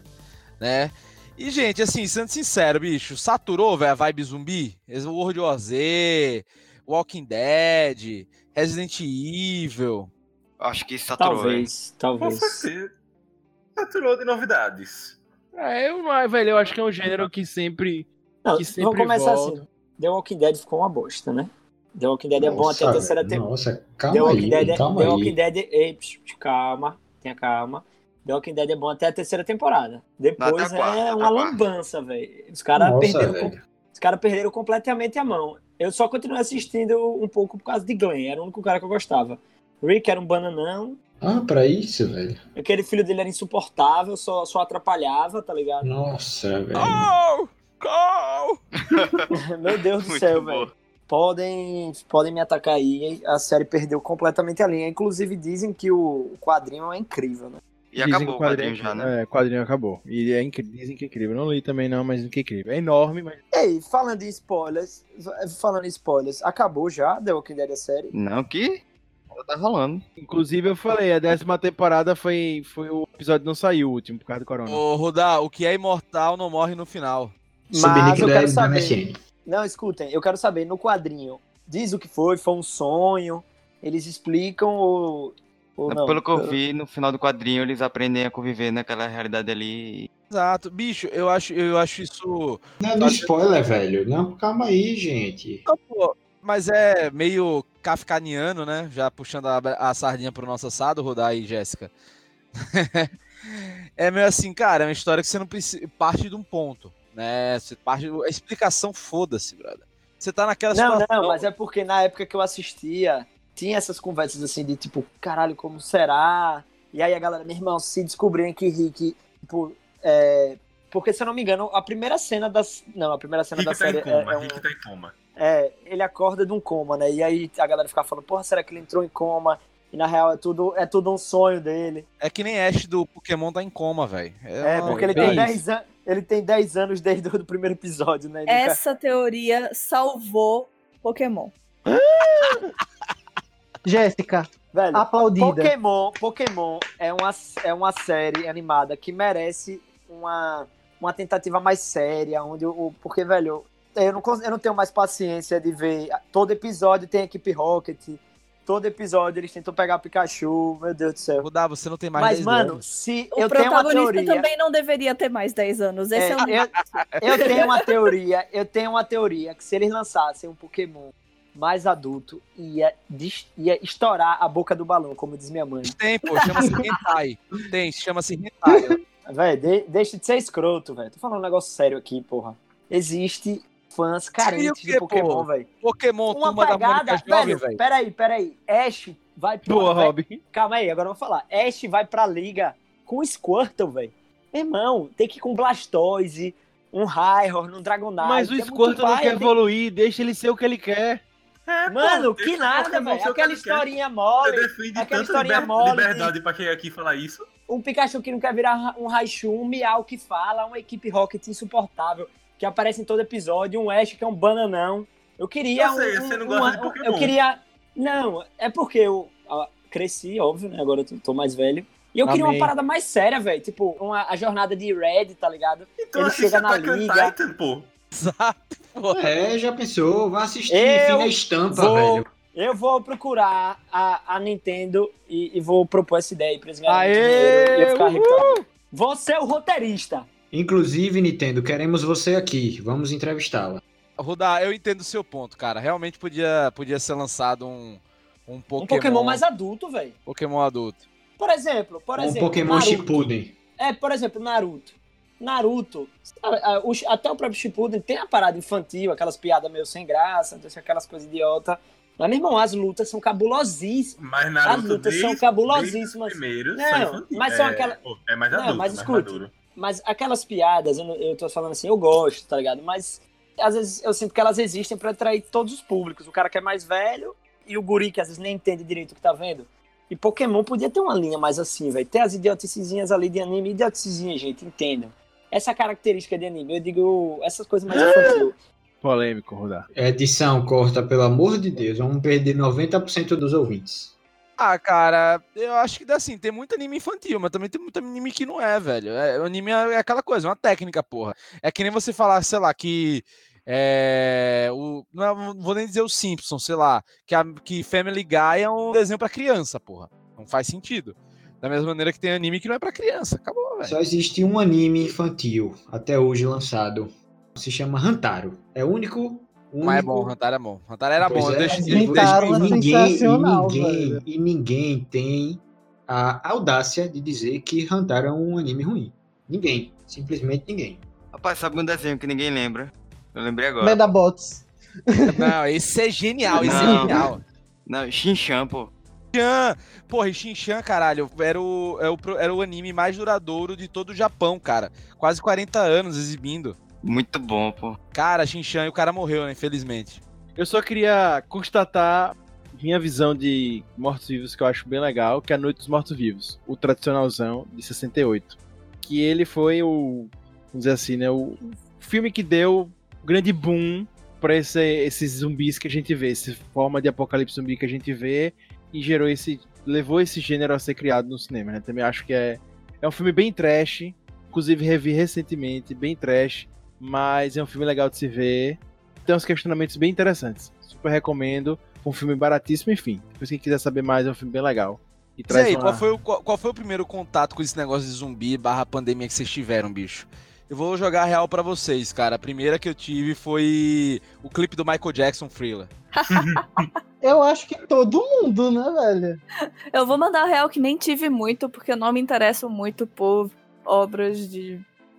né? E, gente, assim, sendo sincero, bicho, saturou, velho, a vibe zumbi? World War Z, Walking Dead, Resident Evil. Acho que saturou. Talvez, talvez. Saturou de novidades. É, eu, mas, velho, eu acho que é um gênero que sempre. Não, que sempre vamos começar volta. assim. The Walking Dead ficou uma bosta, né? The Walking Dead é bom até a Nossa, terceira temporada. Nossa, The calma Walking Dead, aí, é- calma The Walking aí. Dead, ei, calma, tenha calma. The Walking Dead é bom até a terceira temporada. Depois quarta, é até a uma quarta. lambança, velho. Os caras Nossa, perderam, os cara perderam completamente a mão. Eu só continuei assistindo um pouco por causa de Glenn, era o único cara que eu gostava. Rick era um bananão, Ah, pra isso, velho. aquele filho dele era insuportável, só, só atrapalhava, tá ligado? Nossa, velho. Oh! Oh! Meu Deus do Muito céu, velho. Podem, podem me atacar aí. A série perdeu completamente a linha. Inclusive, dizem que o quadrinho é incrível, né? E Dizem acabou que o quadrinho já, né? É, o quadrinho acabou. E é incri- dizem que é incrível. Não li também não, mas dizem que é incrível. É enorme, mas. Ei, falando em spoilers, falando em spoilers, acabou já The Walking Dead a série? Não, que tá rolando. Inclusive, eu falei, a décima temporada foi, foi o episódio não saiu, o último, por causa do corona. Ô, Rudá, o que é imortal não morre no final. Mas eu quero da saber. Não, escutem, eu quero saber, no quadrinho, diz o que foi, foi um sonho, eles explicam ou, ou não? Pelo que eu vi, no final do quadrinho, eles aprendem a conviver naquela realidade ali. Exato. Bicho, eu acho, eu acho isso. Não é do spoiler, velho. Não, calma aí, gente. Não, pô, mas é meio kafkaniano, né? Já puxando a, a sardinha pro nosso assado, Rudá e Jéssica. é meio assim, cara, é uma história que você não precisa. Parte de um ponto, né? Você parte. A explicação, foda-se, brother. Você tá naquela Não, situação. não, mas é porque na época que eu assistia, tinha essas conversas assim de tipo, caralho, como será? E aí a galera, meu irmão, se descobrirem que Rick, tipo, é... Porque, se eu não me engano, a primeira cena das. Não, a primeira cena da Rick tá série em coma, é, é um- Rick tá em coma. é, ele acorda de um coma, né? E aí a galera fica falando, porra, será que ele entrou em coma? E na real é tudo, é tudo um sonho dele. É que nem Ash do Pokémon tá em coma, velho. É, uma- porque ele tem, isso. 10 an- ele tem 10 anos desde o do primeiro episódio, né? Nunca- Essa teoria salvou Pokémon. Jéssica, Velho, aplaudida. Pokémon, Pokémon é uma, é uma série animada que merece uma, uma tentativa mais séria, onde o. Porque, velho, eu não, eu não tenho mais paciência de ver. Todo episódio tem equipe Rocket. Todo episódio eles tentam pegar Pikachu, meu Deus do céu. Rudá, você não tem mais Mas, 10 mano, anos. se O eu tenho uma protagonista teoria. também não deveria ter mais 10 anos. Esse é, É, o eu, eu tenho uma teoria, eu tenho uma teoria que se eles lançassem um Pokémon mais adulto, ia, ia estourar a boca do balão, como diz minha mãe. Tem, pô, chama-se Hentai. Tem, chama-se Hentai. Véi, de- deixa de ser escroto, velho. Tô falando um negócio sério aqui, porra. Existe fãs carentes quê, de Pokémon, velho. Pokémon, Uma turma da pegada, Mônica Jovem, velho, peraí, peraí. Ash vai pra... Boa, Robin. Calma aí, agora eu vou falar. Ash vai pra liga com Squirtle, velho. Irmão, tem que ir com Blastoise, um Rhyhorn, um Dragonite. Mas o é Squirtle não quer tem- evoluir, deixa ele ser o que ele quer. É, Mano, pô, que nada, velho. Aquela quer. historinha Você mole. aquela historinha liber- mole de- liberdade pra quem aqui falar isso. um Pikachu que não quer virar um Raichu, um Miau que fala, uma equipe Rocket insuportável, que aparece em todo episódio, um Ash que é um bananão. Eu queria Eu sei, um, você não um- gosta de um- Pokémon. Eu queria... Não, é porque eu ah, cresci, óbvio, né? Agora eu tô- tô mais velho. E eu queria uma parada mais séria, velho. Tipo, uma, a jornada de Red, tá ligado? Então Ele chega na Attack on liga. Titan, pô. Exato, pô. É, já pensou? Vai assistir Eu Fina Estampa, vou- velho. Eu vou procurar a, a Nintendo e, e vou propor essa ideia aí pra eles ganharem Aê, dinheiro e eu ficar rico. Vou ser o roteirista. Inclusive, Nintendo, queremos você aqui. Vamos entrevistá-la. Rudá, eu entendo o seu ponto, cara. Realmente podia, podia ser lançado um, um Pokémon, Um Pokémon mais adulto, velho. Pokémon adulto. Por exemplo, por Um exemplo. Pokémon Naruto. Shippuden. É, por exemplo, Naruto. Naruto, até o próprio Shippuden tem a parada infantil, aquelas piadas meio sem graça, aquelas coisas idiota. Mas, meu irmão, as lutas são cabulosíssimas. Mas Naruto As lutas são desde- cabulosíssimas. desde os primeiros Não, são mas são é, aquela- pô, É mais Não, adulto, mas mais escute. maduro. Mas aquelas piadas, eu, não- eu tô falando assim, eu gosto, tá ligado? Mas às vezes eu sinto que elas existem pra atrair todos os públicos. O cara que é mais velho e o guri que às vezes nem entende direito o que tá vendo. E Pokémon podia ter uma linha mais assim, velho. Ter as idioticezinhas ali de anime, idioticezinha, gente, entendam. Essa característica de anime, eu digo essas coisas mais infantil. Polêmico, Rodar. Edição corta, pelo amor de Deus. Vamos perder 90% dos ouvintes. Ah, cara, eu acho que assim, tem muito anime infantil, mas também tem muito anime que não é, velho. É, anime é aquela coisa, é uma técnica, porra. É que nem você falar, sei lá, que. É, o, não, é- vou nem dizer o Simpsons, sei lá, que, a, que Family Guy é um desenho pra criança, porra. Não faz sentido. Da mesma maneira que tem anime que não é pra criança. Acabou, velho. Só existe um anime infantil até hoje lançado. Se chama Hantaro. É o único. Mas é único- bom, Hantar é bom. Hantar era Pois bom. é, deixa, e é ninguém, sensacional, e ninguém, velho. e ninguém tem a audácia de dizer que Hantaro é um anime ruim. Ninguém. Simplesmente ninguém. Rapaz, sabe um desenho que ninguém lembra? Eu lembrei agora. Medabots. Não, esse é genial, esse é genial. Não, Shinchan, pô. Shinchan, porra, e Shinchan, caralho, era o, é o era o anime mais duradouro de todo o Japão, cara. Quase 40 anos exibindo. Muito bom, pô. Cara, Shinchan, e o cara morreu, né, infelizmente. Eu só queria constatar minha visão de mortos-vivos que eu acho bem legal, que é a Noite dos Mortos-Vivos, o tradicionalzão de 68. Que ele foi o, vamos dizer assim, né, o filme que deu o grande boom para esse, esses zumbis que a gente vê, essa forma de apocalipse zumbi que a gente vê e gerou esse levou esse gênero a ser criado no cinema, né? Também acho que é é um filme bem trash, inclusive revi recentemente, bem trash, mas é um filme legal de se ver. Tem uns questionamentos bem interessantes. Super recomendo. Um filme baratíssimo, enfim. Depois quem quiser saber mais, é um filme bem legal. E traz aí, uma- qual foi, o, qual, qual foi o primeiro contato com esse negócio de zumbi barra pandemia que vocês tiveram, bicho? Eu vou jogar a real pra vocês, cara. A primeira que eu tive foi o clipe do Michael Jackson, Thriller. Eu acho que todo mundo, né, velho? Eu vou mandar real que nem tive muito, porque eu não me interesso muito por obras de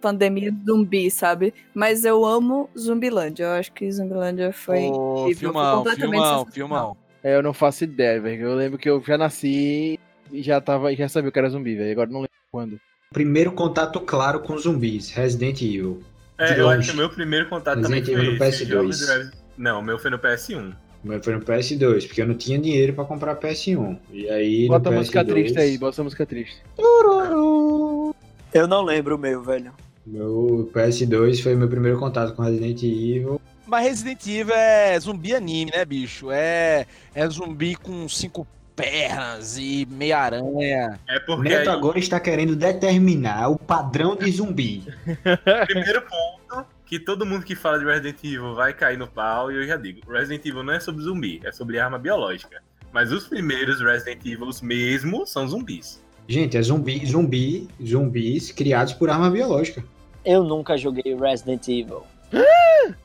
pandemia zumbi, sabe? Mas eu amo Zumbilândia. Eu acho que Zumbilândia foi. Ô, incrível, foi filmão, completamente filmão, filmão. É, eu não faço ideia, velho. Eu lembro que eu já nasci e já tava, já sabia que era zumbi, velho. Agora não lembro quando. Primeiro contato claro com zumbis, Resident Evil. É, De eu longe. acho que o meu primeiro contato também Resident foi Evil no esse, PS2. Jogos de Res- Não, o meu foi no PS1. O meu foi no PS2, porque eu não tinha dinheiro pra comprar PS1. E aí Bota a no música PS2, triste aí, bota a música triste. Tururu. Eu não lembro o meu, velho. Meu PS2 foi meu primeiro contato com Resident Evil. Mas Resident Evil é zumbi anime, né, bicho? É, é zumbi com cinco pernas e meia aranha. É porque Neto aí, agora está querendo determinar o padrão de zumbi. primeiro ponto que todo mundo que fala de Resident Evil vai cair no pau, e eu já digo, Resident Evil não é sobre zumbi, é sobre arma biológica. Mas os primeiros Resident Evil mesmo são zumbis. Gente, é zumbi, zumbi, zumbis criados por arma biológica. Eu nunca joguei Resident Evil.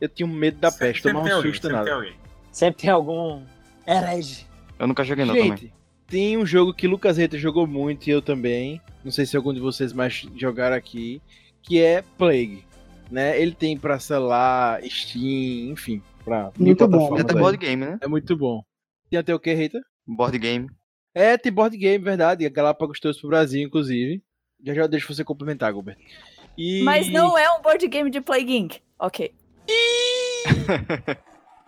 Eu tinha um medo da peste, tomar tem um alguém, susto sempre tem nada. Sempre tem algum herege. Eu nunca joguei não também. Gente, tem um jogo que Lucas Reta jogou muito e eu também. Não sei se algum de vocês mais jogaram aqui, que é Plague. Né? Ele tem pra celular, Steam, enfim, pra Muito bom. plataformas É até board game, né? É muito bom. Tem até o que, Rita? Board game. É, tem board game, verdade. A Galápagos trouxe pro Brasil, inclusive. Já já deixo você complementar, Gilbert. E... Mas não é um board game de Plague Inc. Ok.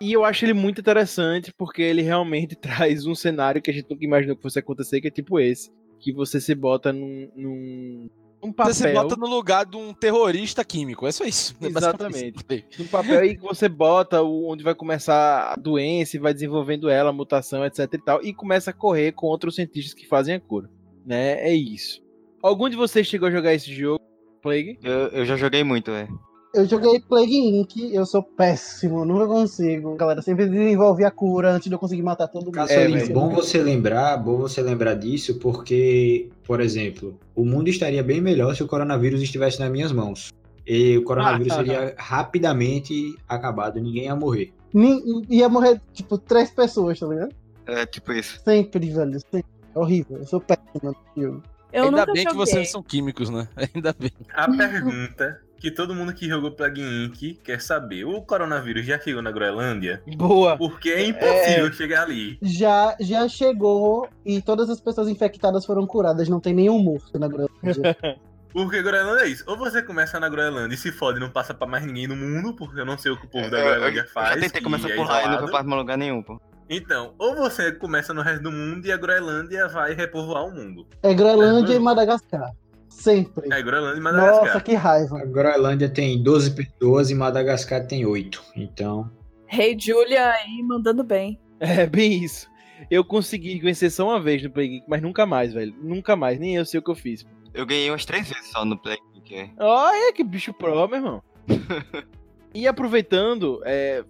E eu acho ele muito interessante porque ele realmente traz um cenário que a gente nunca imaginou que fosse acontecer, que é tipo esse. Que você se bota num, num, num papel. Você se bota no lugar de um terrorista químico. É só isso. É basicamente Exatamente. isso. num papel aí que você bota onde vai começar a doença e vai desenvolvendo ela, a mutação, etc e tal. E começa a correr contra os cientistas que fazem a cura. Né? É isso. Algum de vocês chegou a jogar esse jogo, Plague? Eu, eu já joguei muito, é. Eu joguei Plague Inc. Eu sou péssimo, nunca consigo. Galera, sempre desenvolve a cura antes de eu conseguir matar todo mundo. Cassolino, velho. bom você lembrar, bom você lembrar disso, porque, por exemplo, o mundo estaria bem melhor se o coronavírus estivesse nas minhas mãos. E o coronavírus seria rapidamente acabado, ninguém ia morrer. Ni- Ia morrer, tipo, três pessoas, tá ligado? É tipo isso. Sempre, velho. Sempre. É horrível. Eu sou péssimo no filme. Eu Ainda nunca bem que vocês são químicos, né? Ainda bem. A pergunta que todo mundo que jogou Plague Inc. quer saber: o coronavírus já chegou na Groenlândia? Boa. Porque é impossível chegar ali. Já, já chegou e todas as pessoas infectadas foram curadas. Não tem nenhum morto na Groenlândia. Porque Groenlândia é isso. Ou você começa na Groenlândia e se fode e não passa pra mais ninguém no mundo, porque eu não sei o que o povo da Eu- eu- Groenlândia eu faz. já tentei que começar é por lá e não foi pra mais lugar nenhum, pô. Então, ou você começa no resto do mundo e a Groenlândia vai repovoar o mundo. É Groenlândia e Madagascar. Sempre. É Groenlândia e Madagascar. Nossa, que raiva. A Groenlândia tem 12 pessoas e Madagascar tem 8. Então, Rei Julia aí mandando bem. É bem isso. Eu consegui vencer só uma vez no Play Geek, mas nunca mais, velho. Nunca mais. Nem eu sei o que eu fiz. Eu ganhei umas três vezes só no Play. Que... Olha que bicho pro, meu irmão. e aproveitando é,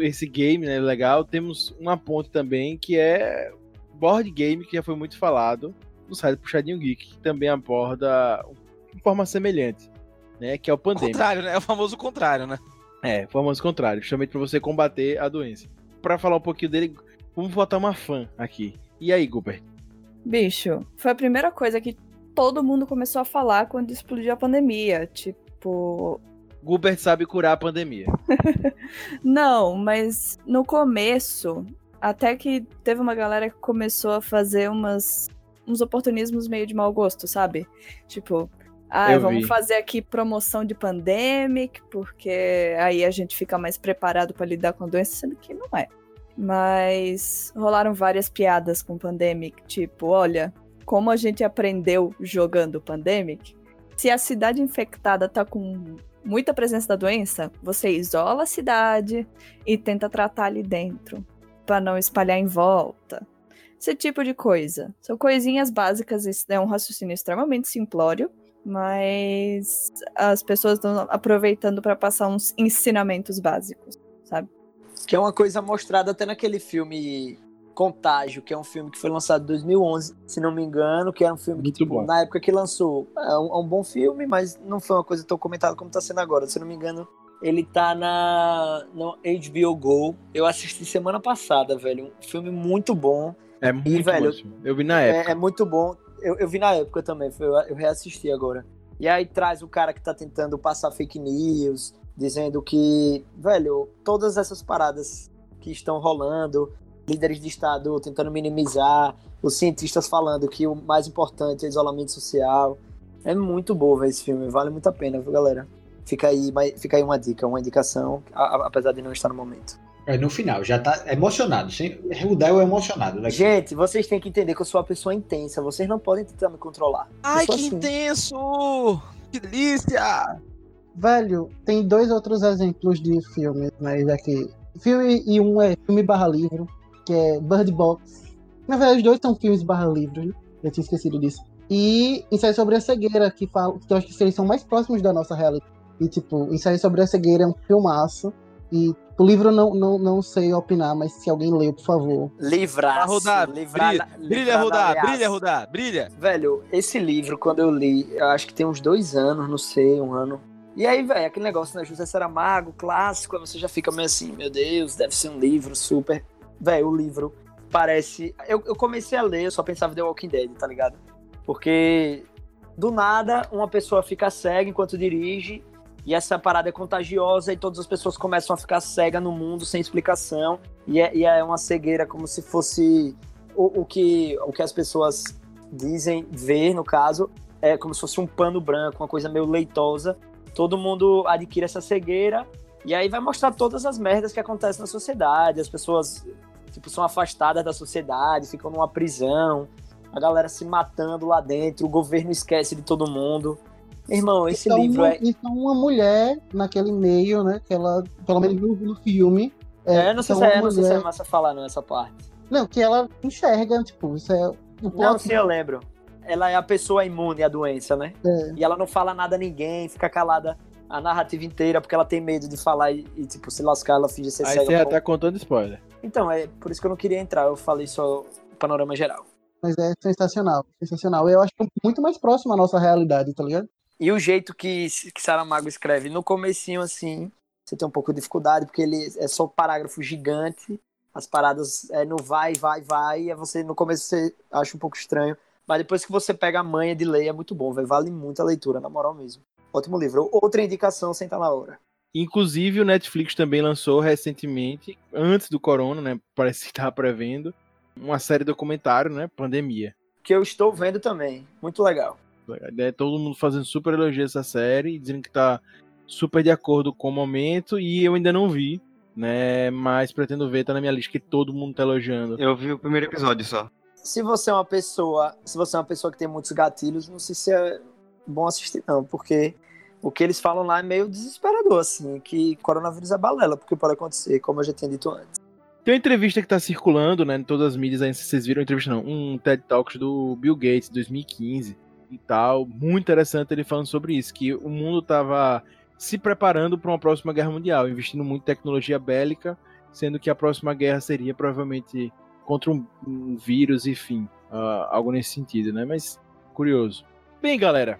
esse game, né, legal, temos uma ponte também que é board game, que já foi muito falado no site Puxadinho Geek, que também aborda de forma semelhante, né, que é o Pandemic. Contrário, né? É o famoso contrário, né? É, famoso contrário, justamente para você combater a doença. Para falar um pouquinho dele, vamos botar uma fã aqui. E aí, Gilbert? Bicho, foi a primeira coisa que todo mundo começou a falar quando explodiu a pandemia. Tipo, Gilbert sabe curar a pandemia. Não, mas no começo, até que teve uma galera que começou a fazer umas, uns oportunismos meio de mau gosto, sabe? Tipo, ah, Eu vamos vi. fazer aqui promoção de pandemic, porque aí a gente fica mais preparado pra lidar com a doença, sendo que não é. Mas rolaram várias piadas com pandemic, tipo, olha, como a gente aprendeu jogando pandemic, se a cidade infectada tá com muita presença da doença, você isola a cidade e tenta tratar ali dentro, para não espalhar em volta. Esse tipo de coisa. São coisinhas básicas, é um raciocínio extremamente simplório, mas as pessoas estão aproveitando para passar uns ensinamentos básicos, sabe? Que é uma coisa mostrada até naquele filme Contágio, que é um filme que foi lançado em 2011, se não me engano, que era um filme que, tipo, na época que lançou, é um, é um bom filme, mas não foi uma coisa tão comentada como tá sendo agora. Se não me engano, ele tá na no HBO Go. Eu assisti semana passada, velho. Um filme muito bom. É muito velho, bom. Eu vi na época. É, é muito bom. Eu, eu vi na época também, foi, eu, eu reassisti agora. E aí traz o cara que tá tentando passar fake news, dizendo que, velho, todas essas paradas que estão rolando, líderes de Estado tentando minimizar, os cientistas falando que o mais importante é isolamento social. É muito bom ver esse filme, vale muito a pena, viu, galera? Fica aí, mas- fica aí uma dica, uma indicação, a- a- apesar de não estar no momento. é no final, já tá emocionado. O Del é emocionado. Né? Gente, vocês têm que entender que eu sou uma pessoa intensa, vocês não podem tentar me controlar. Ai, que assim. intenso! Que delícia! Velho, tem dois outros exemplos de filmes, né? Já que. Filme e um é filme barra livro, que é Bird Box. Na verdade, os dois são filmes barra livro, né? Eu tinha esquecido disso. E Ensaio sobre a Cegueira, que, fala, que eu acho que eles são mais próximos da nossa realidade. E, tipo, Ensaio sobre a Cegueira é um filmaço. E o livro não, não, não sei opinar, mas se alguém leu, por favor. Livrar. Rodar, brilha, brilha, rodar, brilha, rodar, brilha! Velho, esse livro, quando eu li, eu acho que tem uns dois anos, não sei, um ano. E aí, velho, aquele negócio, né? José Saramago, clássico, aí você já fica meio assim, meu Deus, deve ser um livro super. Velho, o livro parece. Eu, eu comecei a ler, eu só pensava em The Walking Dead, tá ligado? Porque do nada uma pessoa fica cega enquanto dirige. E essa parada é contagiosa e todas as pessoas começam a ficar cegas no mundo sem explicação. E é, e é uma cegueira como se fosse o, o, que, o que as pessoas dizem ver, no caso, é como se fosse um pano branco, uma coisa meio leitosa. Todo mundo adquire essa cegueira e aí vai mostrar todas as merdas que acontecem na sociedade. As pessoas tipo, são afastadas da sociedade, ficam numa prisão, a galera se matando lá dentro, o governo esquece de todo mundo. Irmão, esse Então, livro é. então uma mulher naquele meio, né? Que ela, pelo menos no, no filme. É, não sei, então se é, uma não sei se é mulher- massa falar não, essa parte. Não, que ela enxerga, tipo, isso é. O Não, plot sim, eu lembro. Ela é a pessoa imune à doença, né? é, E ela não fala nada a ninguém, fica calada a narrativa inteira, porque ela tem medo de falar e, e, tipo, se lascar, ela finge ser Aí cega. você já tá contando spoiler. Então, é por isso que eu não queria entrar, eu falei só o panorama geral. Mas é sensacional, sensacional. Eu acho que é muito mais próximo à nossa realidade, tá ligado? E o jeito que, que Saramago escreve, no comecinho, assim, você tem um pouco de dificuldade, porque ele é só um parágrafo gigante, As paradas é, no vai, vai, vai, e você no começo você acha um pouco estranho, mas depois que você pega a manha de ler é muito bom, velho. Vale muito a leitura, na moral mesmo. Ótimo livro. Outra indicação, senta na hora. Inclusive, o Netflix também lançou recentemente, antes do corona, né? Parece que estava prevendo, uma série documentário, né? Pandemia. Que eu estou vendo também. Muito legal. É todo mundo fazendo super elogio a essa série, dizendo que tá super de acordo com o momento, e eu ainda não vi, né? Mas pretendo ver, tá na minha lista, que todo mundo tá elogiando. Eu vi o primeiro episódio só. Se você é uma pessoa, se você é uma pessoa que tem muitos gatilhos, não sei se é bom assistir não, porque o que eles falam lá é meio desesperador, assim, que coronavírus é balela, porque pode acontecer, como eu já tinha dito antes. Tem uma entrevista que tá circulando, né, em todas as mídias, aí, vocês viram a entrevista não, um TED Talks do Bill Gates, 2015 e tal, muito interessante ele falando sobre isso, que o mundo tava se preparando para uma próxima guerra mundial, investindo muito em tecnologia bélica, sendo que a próxima guerra seria provavelmente contra um, um vírus, enfim, ah, algo nesse sentido, né, mas curioso. Bem, galera,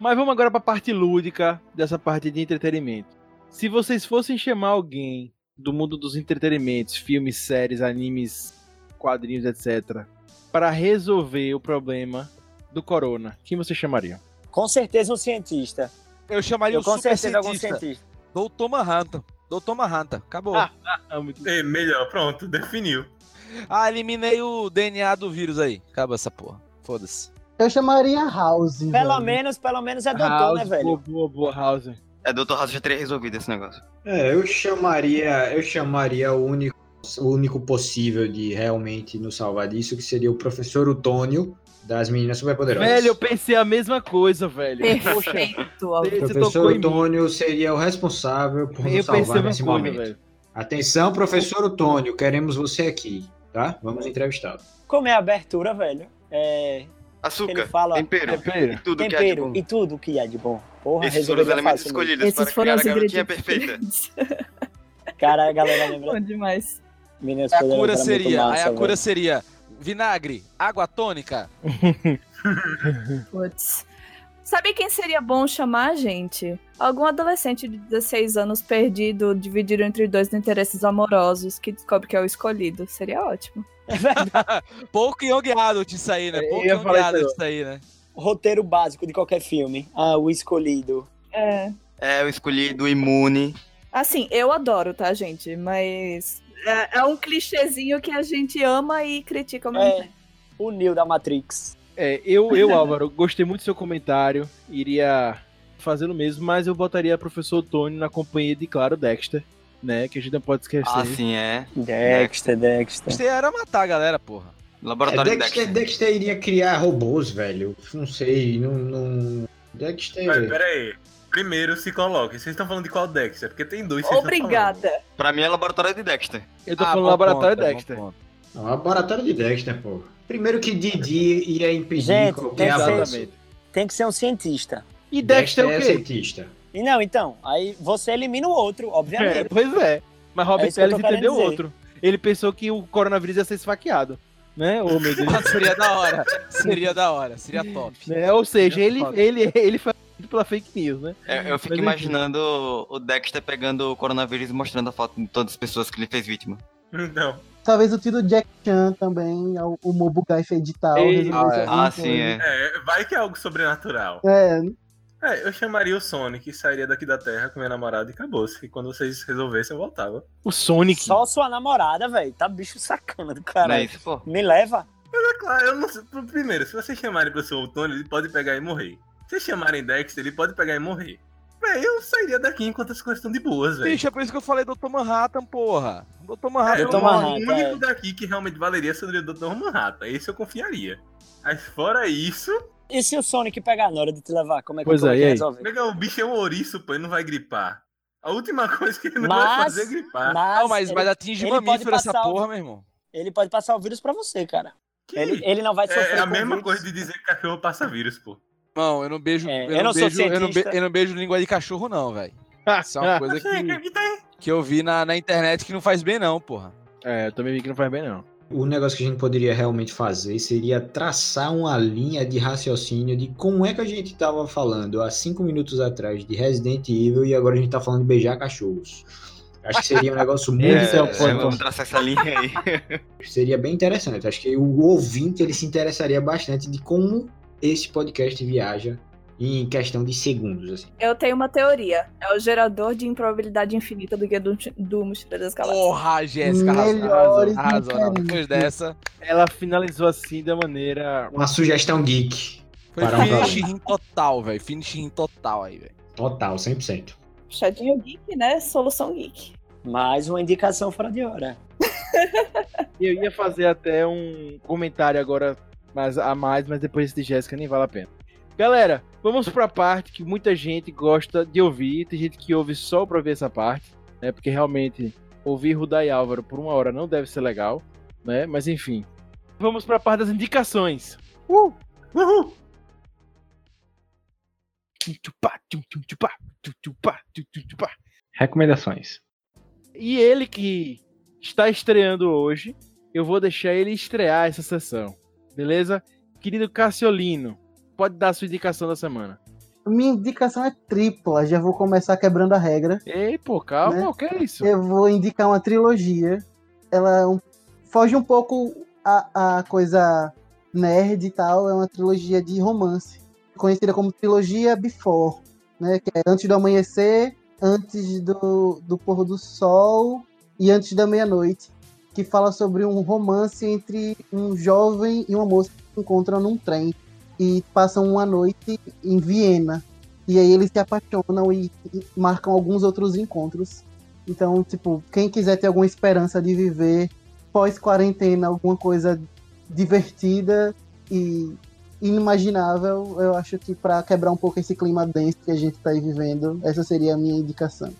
mas vamos agora para a parte lúdica dessa parte de entretenimento. Se vocês fossem chamar alguém do mundo dos entretenimentos, filmes, séries, animes, quadrinhos, etc., para resolver o problema do corona, quem você chamaria? Com certeza um cientista. Eu chamaria Eu o com super certeza algum cientista. cientista. Doutor Manhattan. Doutor Manhattan. Acabou. Ah. Ah, Ah, muito É, melhor, pronto, definiu. eliminei o DNA do vírus aí. Acaba essa porra. Foda-se. Eu chamaria House. Pelo velho. menos, pelo menos é doutor, House, né, velho? Boa, boa, boa, House. É, Doutor House já teria resolvido esse negócio. É, eu chamaria, eu chamaria o único, o único possível de realmente nos salvar disso, que seria o professor Utônio das meninas superpoderosas. Velho, eu pensei a mesma coisa, velho. Poxa, Perfeito. o professor. Utônio seria o responsável por eu nos salvar nesse coisa, momento. velho. Atenção, professor Utônio, queremos você aqui, tá? Vamos entrevistá-lo. Como é a abertura, velho? É, Açúcar, Ele fala- tempero, Tempero. e tudo que é de tempero bom. e tudo que há de bom. Porra, Esses foram os elementos escolhidos Esses para foram criar os a garotinha ingredientes. perfeita. Cara, a galera lembra. Bom demais. Meninas A cura seria, massa, a velho. cura seria vinagre, água tônica. Putz. Sabe quem seria bom chamar, gente? Algum adolescente de 16 anos perdido, dividido entre dois interesses amorosos, que descobre que é o escolhido. Seria ótimo. Pouco yogueado disso aí, né? Eu Pouco yogueado isso. disso aí, né? Roteiro básico de qualquer filme. Ah, o escolhido. É. É, eu escolhi do imune. Assim, eu adoro, tá, gente? Mas é, é um clichêzinho que a gente ama e critica ao mesmo É. tempo. O Neo da Matrix. É, eu, eu, Álvaro, gostei muito do seu comentário. Iria fazê-lo mesmo, mas eu botaria professor Tony na companhia de, claro, Dexter, né? Que a gente não pode esquecer. Ah, sim, é. Dexter, Dexter. Isso era matar a galera, porra. É, Laboratório de Dexter, Dexter. Dexter iria criar robôs, velho. Não sei, não. não... Dexter. Mas pera aí. Primeiro se coloque. Vocês estão falando de qual Dexter? Porque tem dois. vocês estão Obrigada. Pra mim é laboratório de Dexter. Eu tô Ah, falando laboratório ponto, bom Dexter. Não, laboratório de Dexter, pô. Primeiro que Didi ia impedir Gente, qualquer tem que ser-. Tem que ser um cientista. E Dexter, é o quê? cientista. E não, então, aí você elimina o outro, É, obviamente. pois é. Mas Robert É Telles entendeu querendo outro. Ele pensou que o coronavírus ia ser esfaqueado. Né? Oh, meu Deus. Seria da hora. Seria da hora. Seria top. Né? Ou seja, ele, Foda. ele, ele foi pela fake news, né? Eu, eu fico Mas enfim. imaginando o Dexter pegando o coronavírus e mostrando a foto de todas as pessoas que ele fez vítima. Não. Talvez o tio do Jack Chan também, o, o Mobugai edital. Ei, resolvesse ah, é. Ah, sim, é. É, vai que é algo sobrenatural. É, É, eu chamaria o Sonic, sairia daqui da Terra com minha namorada e acabou-se. E quando vocês resolvessem, eu voltava. O Sonic. Só sua namorada, velho. Tá bicho sacana do Não é caralho. isso, pô. Me leva. É claro, eu não sei. Primeiro, se vocês chamarem pro seu Tony, ele pode pegar e morrer. Se vocês chamarem Dexter, ele pode pegar e morrer. Véi, eu sairia daqui enquanto as coisas estão de boas, velho. Bicho, é por isso que eu falei Dr. Manhattan, porra. Dr. É, Manhattan. Dr. o Manhattan, único é. daqui que realmente valeria seria o Dr. Manhattan. Esse eu confiaria. Mas fora isso, E se o Sonic pegar na hora de te levar? Como é que Pois como é é, resolve? Legal, o bicho é um ouriço, pô, ele não vai gripar. A última coisa que ele não Mas- vai fazer é gripar. Mas, Não, mas, ele, mas atinge ele pode mamífero essa passar o- porra, meu irmão. ele pode passar o vírus pra você, cara. Que Ele, ele não vai sofrer é a mesma vírus. coisa de dizer que cachorro passa vírus, pô. Não, eu não beijo. É, eu, eu não não sou beijo, eu, não be- eu não beijo língua de cachorro, não, velho. Isso é uma coisa que que eu vi na, na internet que não faz bem, não, porra. É, eu também vi que não faz bem, não. O negócio que a gente poderia realmente fazer seria traçar uma linha de raciocínio de como é que a gente estava falando há cinco minutos atrás de Resident Evil e agora a gente tá falando de beijar cachorros. Acho que seria um negócio muito é o É, vamos traçar essa linha aí. seria bem interessante. Acho que o ouvinte ele se interessaria bastante de como esse podcast viaja em questão de segundos, assim. Eu tenho uma teoria. É o gerador de improbabilidade infinita do Guia do, do Mochileiro das Galáxias. Porra, Jéssica, arrasou, Melhores arrasou, arrasou. Depois dessa, Ela finalizou assim da maneira. Uma sugestão geek. foi Para um finish programa. em total, velho. Finish em total aí, velho. Total, 100%. Puxadinho geek, né? Solução geek. Mais uma indicação fora de hora. Eu ia fazer até um comentário agora mais, a mais, mas depois de Jéssica nem vale a pena. Galera, vamos pra parte que muita gente gosta de ouvir. Tem gente que ouve só pra ver essa parte, né? Porque realmente ouvir Rudá e Álvaro por uma hora não deve ser legal, né? Mas enfim. Vamos pra parte das indicações. Uh! Uhul! Recomendações. E ele que está estreando hoje, eu vou deixar ele estrear essa sessão. Beleza? Querido Cassiolino, pode dar a sua indicação da semana. Minha indicação é tripla, já vou começar quebrando a regra. Ei, pô, calma, Né? o que é isso? Eu vou indicar uma trilogia. Ela é um- foge um pouco a, a coisa nerd e tal. É uma trilogia de romance, conhecida como trilogia Before, né? Que é antes do amanhecer, antes do, do pôr do sol e antes da meia-noite. Que fala sobre um romance entre um jovem e uma moça que se encontram num trem e passam uma noite em Viena. E aí eles se apaixonam e, e marcam alguns outros encontros. Então, tipo, quem quiser ter alguma esperança de viver pós-quarentena, alguma coisa divertida e inimaginável, eu acho que pra quebrar um pouco esse clima denso que a gente tá aí vivendo, essa seria a minha indicação.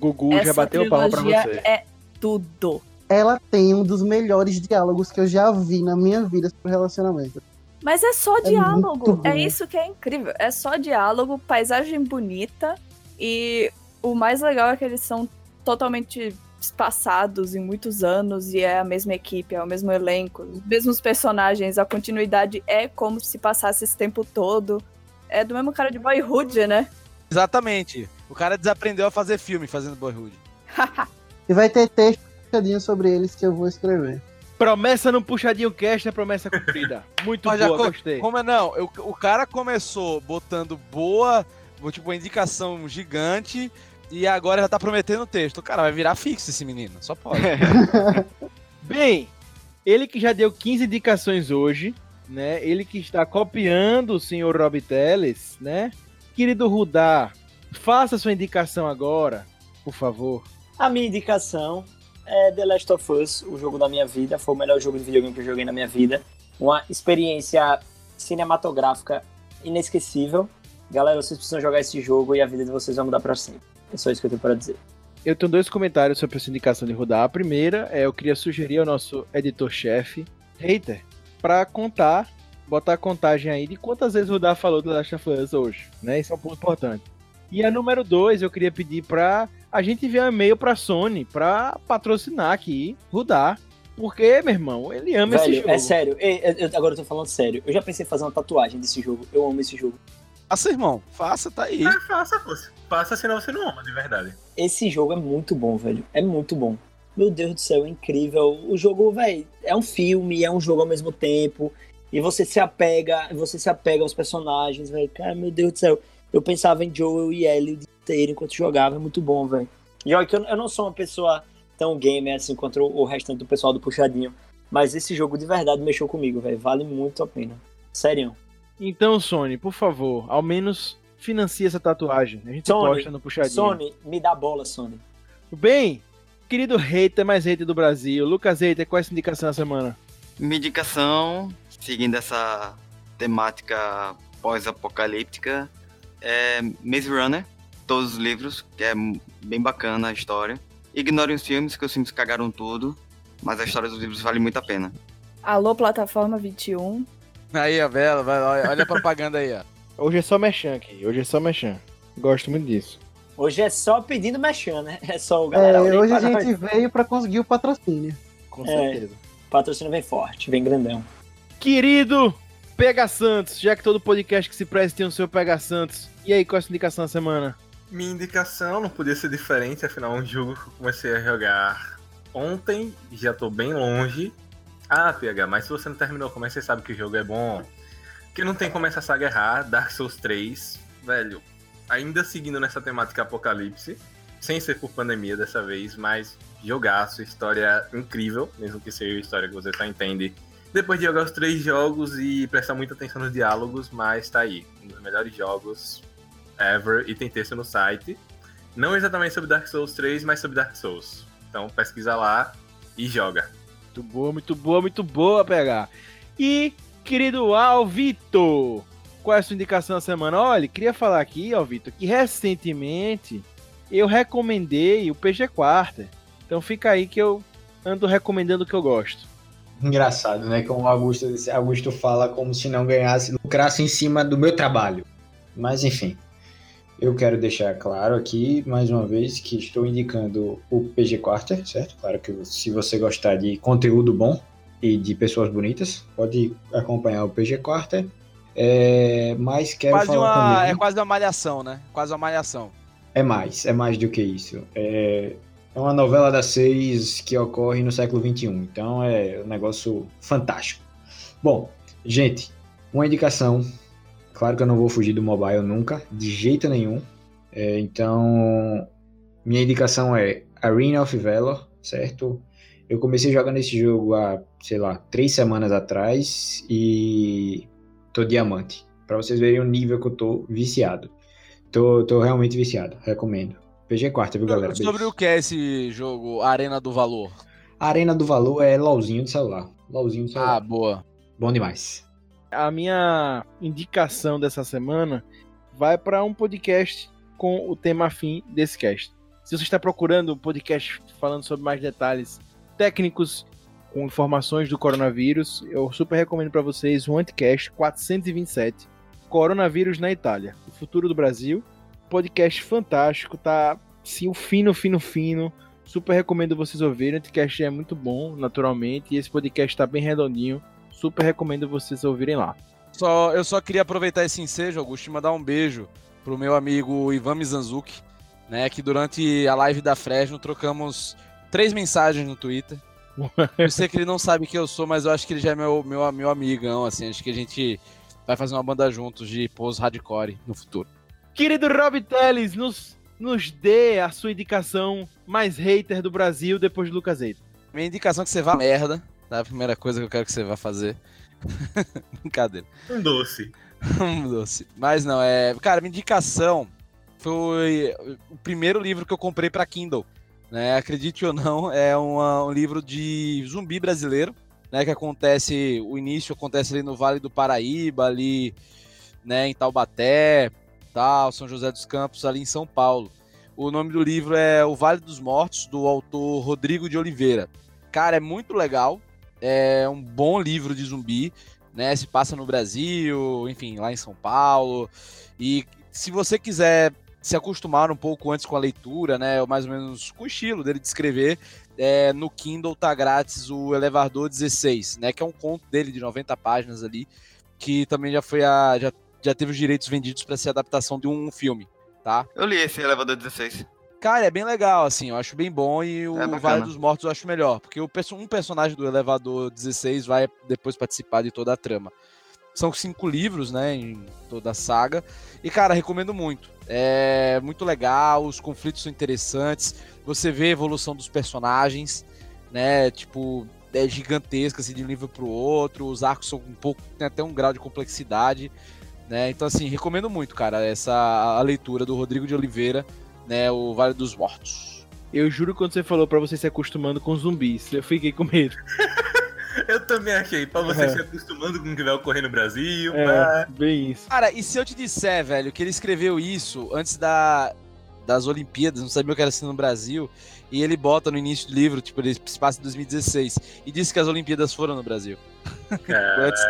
Gugu já Essa bateu o palma pra trilogia você. é tudo. Ela tem um dos melhores diálogos que eu já vi na minha vida sobre relacionamento. Mas é só muito diálogo. É isso que é incrível. É só diálogo, paisagem bonita. E o mais legal é que eles são totalmente espaçados em muitos anos e é a mesma equipe, é o mesmo elenco, os mesmos personagens. A continuidade é como se passasse esse tempo todo. É do mesmo cara de Boyhood, né? Exatamente. O cara desaprendeu a fazer filme fazendo Boyhood. E vai ter texto sobre eles que eu vou escrever. Promessa no Puxadinho Cast é promessa cumprida. Muito Mas já boa, co- gostei. Como é não? Eu- o cara começou botando boa, tipo, uma indicação gigante e agora já tá prometendo texto. Cara, vai virar fixo esse menino. Só pode. Bem, ele que já deu 15 indicações hoje, né? Ele que está copiando o senhor Rob Teles, né? Querido Rudá, faça sua indicação agora, por favor. A minha indicação é The Last of Us, o jogo da minha vida. Foi o melhor jogo de videogame que eu joguei na minha vida. Uma experiência cinematográfica inesquecível. Galera, vocês precisam jogar esse jogo e a vida de vocês vai mudar pra sempre. É só isso que eu tenho pra dizer. Eu tenho dois comentários sobre essa indicação de Rudá. A primeira é eu queria sugerir ao nosso editor-chefe, Hater, para contar, botar a contagem aí de quantas vezes o Rudá falou do Last of Us hoje, né? Isso é um ponto importante. E a número dois, eu queria pedir pra a gente enviar um e-mail pra Sony pra patrocinar aqui Rudá. Porque, meu irmão, ele ama esse Velho, jogo. é sério. Eu- eu- agora eu tô falando sério. Eu já pensei em fazer uma tatuagem desse jogo. Eu amo esse jogo. Faça, irmão. Faça, tá aí. Ah, faça, fosse. Faça, senão você não ama, de verdade. Esse jogo é muito bom, velho. É muito bom. Meu Deus do céu, é incrível. O jogo, velho, é um filme, é um jogo ao mesmo tempo. E você se apega, você se apega aos personagens, velho. Cara, meu Deus do céu. Eu pensava em Joel e Ellie o dia inteiro enquanto jogava. É muito bom, velho. E olha que eu, eu não sou uma pessoa tão gamer assim quanto o, o restante do pessoal do Puxadinho. Mas esse jogo de verdade mexeu comigo, velho. Vale muito a pena. Sério. Então, Sony, por favor, ao menos financie essa tatuagem. A gente Sony, posta no puxadinho. Sony, me dá bola, Sony. Bem, querido hater mais hater do Brasil, Lucas Hater, qual é a sua indicação da semana? Minha indicação, seguindo essa temática pós-apocalíptica, é Maze Runner, todos os livros, que é bem bacana a história. Ignorem os filmes, que os filmes cagaram tudo, mas a história dos livros vale muito a pena. Alô, plataforma 21. Aí, a Bela, vai, olha, olha a propaganda aí, ó. Hoje é só mexan aqui, hoje é só mexan. Gosto muito disso. Hoje é só pedindo mexendo, né? É só o É, galera. olhem hoje a gente nós. veio pra conseguir o patrocínio. Com É. certeza. Patrocínio vem forte, vem grandão. Querido Pega Santos, já que todo podcast que se presta tem o seu Pega Santos. E aí, qual é a sua indicação da semana? Minha indicação não podia ser diferente, afinal um jogo que eu comecei a jogar ontem, já tô bem longe. Ah, PH, mas se você não terminou, como é que você sabe que o jogo é bom? Que não tem como essa saga errar, Dark Souls 3, velho. Ainda seguindo nessa temática apocalipse, sem ser por pandemia dessa vez, mas jogaço, história incrível, mesmo que seja história que você só entende depois de jogar os três jogos e prestar muita atenção nos diálogos, mas tá aí, um dos melhores jogos ever, e tem texto no site. Não exatamente sobre Dark Souls 3, mas sobre Dark Souls. Então pesquisa lá e joga. Muito boa, muito boa, muito boa, pegar. E, querido Alvito, qual é a sua indicação da semana? Olha, queria falar aqui, Alvito, que recentemente eu recomendei o PG Quarter. Então fica aí que eu ando recomendando o que eu gosto. Engraçado, né? Como o Augusto, Augusto fala como se não ganhasse, lucrasse em cima do meu trabalho. Mas enfim, eu quero deixar claro aqui, mais uma vez, que estou indicando o PG Quarter, certo? Claro que se você gostar de conteúdo bom e de pessoas bonitas, pode acompanhar o PG Quarter. É, mas quero Quase falar uma, também... é quase uma malhação, né? Quase uma malhação. É mais, é mais do que isso. É, é uma novela das seis que ocorre no século XXI. Então é um negócio fantástico. Bom, gente, uma indicação. Claro que eu não vou fugir do mobile nunca, de jeito nenhum. É, então, minha indicação é Arena of Valor, certo? Eu comecei jogando esse jogo há, sei lá, três semanas atrás e tô diamante. Pra vocês verem o nível que eu tô viciado. Tô, tô realmente viciado, recomendo. PG quarta, viu, galera? Sobre Beijos. o que é esse jogo Arena do Valor? Arena do Valor é LOLzinho de celular. LOLzinho de Ah, celular. boa. Bom demais. A minha indicação dessa semana vai para um podcast com o tema afim desse cast. Se você está procurando um podcast falando sobre mais detalhes técnicos, com informações do coronavírus, eu super recomendo para vocês o Anticast 427, Coronavírus na Itália, o futuro do Brasil. Podcast fantástico, tá sim, fino, fino, fino. Super recomendo vocês ouvirem. O Anticast é muito bom, naturalmente, e esse podcast tá bem redondinho. Super recomendo vocês ouvirem lá. Só, eu só queria aproveitar esse ensejo, Augusto, e mandar um beijo pro meu amigo Ivan Mizanzuki, né? Que durante a live da Fresno trocamos três mensagens no Twitter. Eu sei que ele não sabe quem eu sou, mas eu acho que ele já é meu, meu, meu amigão, assim. Acho que a gente vai fazer uma banda juntos de pose hardcore no futuro. Querido Rob Teles, nos, nos dê a sua indicação mais hater do Brasil depois de Lucas Eito. Minha indicação é que você vá merda, tá? A primeira coisa que eu quero que você vá fazer. Brincadeira. Um doce. Um doce. Mas não, é. Cara, minha indicação foi o primeiro livro que eu comprei pra Kindle. Né? Acredite ou não, é uma- um livro de zumbi brasileiro, né? Que acontece. O início acontece ali no Vale do Paraíba, ali, né, em Taubaté, tal, São José dos Campos, ali em São Paulo. O nome do livro é O Vale dos Mortos, do autor Rodrigo de Oliveira. Cara, é muito legal. É um bom livro de zumbi né? Se passa no Brasil, enfim, lá em São Paulo. E se você quiser se acostumar um pouco antes com a leitura, né? Ou mais ou menos com o estilo dele de escrever, é, no Kindle tá grátis o Elevador 16, né? Que é um conto dele de 90 páginas ali, que também já foi a. já, já teve os direitos vendidos para ser adaptação de um filme, tá? Eu li esse elevador 16. Cara, é bem legal, assim, eu acho bem bom e o É. Vale dos Mortos eu acho melhor, porque o um personagem do Elevador 16 vai depois participar de toda a trama. São cinco livros, né, em toda a saga, e cara, recomendo muito. É muito legal, os conflitos são interessantes, você vê a evolução dos personagens, né, tipo, é gigantesca, assim, de um livro pro outro, os arcos são um pouco, tem até um grau de complexidade, né, então assim, recomendo muito, cara, essa a leitura do Rodrigo de Oliveira, né, o Vale dos Mortos. Eu juro que quando você falou pra você se acostumando com zumbis, eu fiquei com medo. Eu também achei, pra você É. se acostumando com o que vai ocorrer no Brasil. É, mas- bem isso. Cara, e se eu te disser, velho, que ele escreveu isso antes da, das Olimpíadas, não sabia o que era assim no Brasil, e ele bota no início do livro, tipo, ele se passa em 2016, e disse que as Olimpíadas foram no Brasil. Cara, Antes-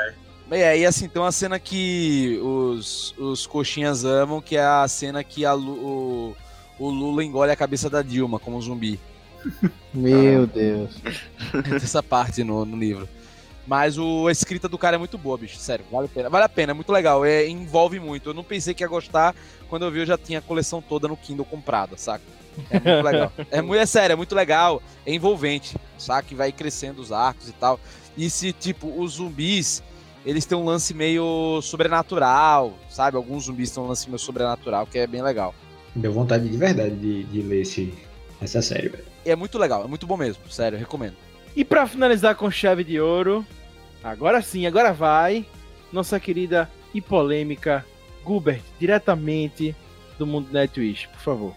E aí, assim, tem uma cena que os, os coxinhas amam, que é a cena que a Lu- o, o Lula engole a cabeça da Dilma como zumbi. Meu Deus. Tem essa parte no, no livro. Mas o, a escrita do cara é muito boa, bicho. Sério, vale a pena. Vale a pena, é muito legal. É, envolve muito. Eu não pensei que ia gostar. Quando eu vi, eu já tinha a coleção toda no Kindle comprada, saca? É muito legal. É, muito, é sério, é muito legal. É envolvente, saca? E vai crescendo os arcos e tal. E se, tipo, os zumbis, eles têm um lance meio sobrenatural, sabe? Alguns zumbis têm um lance meio sobrenatural, que é bem legal. Deu vontade de verdade de, de ler esse, essa série, velho. E é muito legal, é muito bom mesmo. Sério, eu recomendo. E pra finalizar com chave de ouro, agora sim, agora vai, nossa querida e polêmica Gubert, diretamente do mundo Nightwish, por favor.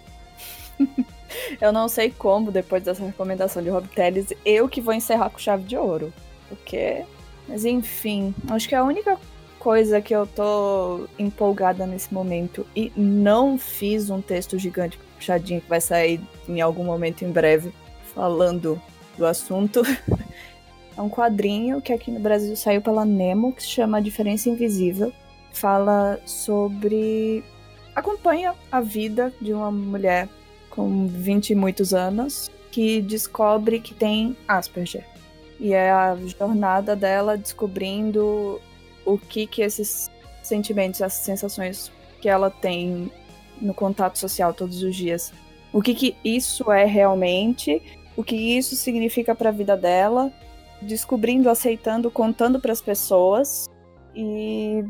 Eu não sei como, depois dessa recomendação de Rob Teles, eu que vou encerrar com chave de ouro. Porque. Mas enfim, acho que a única coisa que eu tô empolgada nesse momento e não fiz um texto gigante puxadinho que vai sair em algum momento em breve falando do assunto. é um quadrinho que aqui no Brasil saiu pela Nemo, que se chama Diferença Invisível. Fala sobre. acompanha a vida de uma mulher com 20 e muitos anos que descobre que tem Asperger. E é a jornada dela descobrindo o que que esses sentimentos, essas sensações que ela tem no contato social todos os dias, o que que isso é realmente, o que isso significa para a vida dela, descobrindo, aceitando, contando para as pessoas. E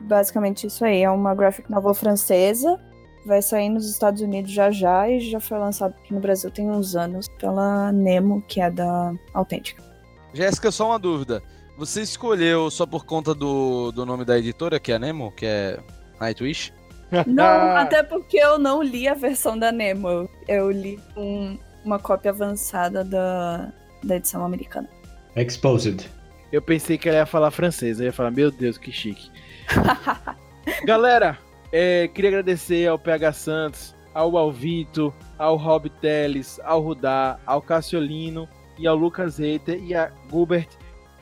basicamente isso aí. É uma graphic novel francesa. Vai sair nos Estados Unidos já já e já foi lançado aqui no Brasil tem uns anos pela Nemo, que é da Autêntica. Jéssica, só uma dúvida. Você escolheu só por conta do, do nome da editora, que é a Nemo, que é Nightwish? Não, até porque eu não li a versão da Nemo. Eu, eu li um- uma cópia avançada da, da edição americana. Exposed. Eu pensei que ela ia falar francês, eu ia falar, meu Deus, que chique. Galera, é, queria agradecer ao PH Santos, ao Alvito, ao Rob Teles, ao Rudá, ao Cassiolino e ao Lucas Reiter e a Gilbert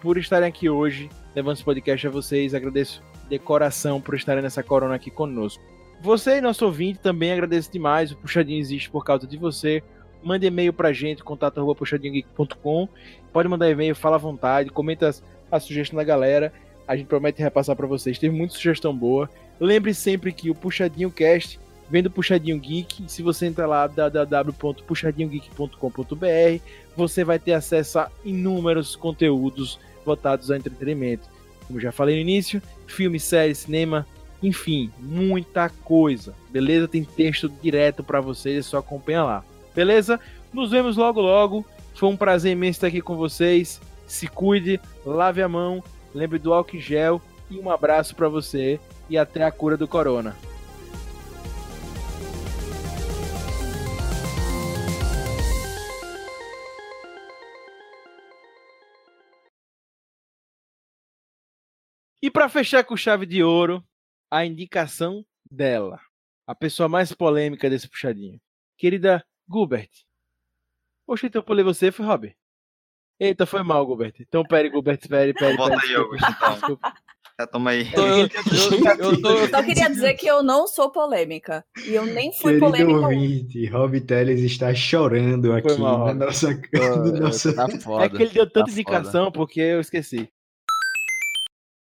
por estarem aqui hoje, levando esse podcast a vocês. Agradeço de coração por estarem nessa corona aqui conosco. Você, nosso ouvinte, também agradeço demais. O Puxadinho existe por causa de você. Mande e-mail pra gente, contato.puxadinhogeek.com. Pode mandar e-mail, fala à vontade, comenta as, a sugestão da galera. A gente promete repassar pra vocês. Teve muita sugestão boa. Lembre sempre que o Puxadinho Cast vem do Puxadinho Geek. Se você entrar lá, www.puxadinhogeek.com.br, você vai ter acesso a inúmeros conteúdos voltados ao entretenimento. Como já falei no início, filme, série, cinema, enfim, muita coisa. Beleza? Tem texto direto para vocês, é só acompanhar lá. Beleza? Nos vemos logo logo. Foi um prazer imenso estar aqui com vocês. Se cuide, lave a mão, lembre do álcool em gel e um abraço para você e até a cura do corona. E para fechar com chave de ouro, a indicação dela, a pessoa mais polêmica desse puxadinho. Querida Gilbert. Poxa, então eu pulei você, foi Rob. Eita, foi mal, Gilbert. Então, pere, Gilbert, pere, pere. Volta pere, aí, Augusto, então. desculpa. Já toma aí. Eu, eu, eu, eu tô- Eu só queria dizer que eu não sou polêmica. E eu nem fui Querido polêmica. ouvinte, Rob Teles está chorando aqui mal, na nossa, tô- do nosso... tá foda. É que ele deu tanta tá indicação porque eu esqueci.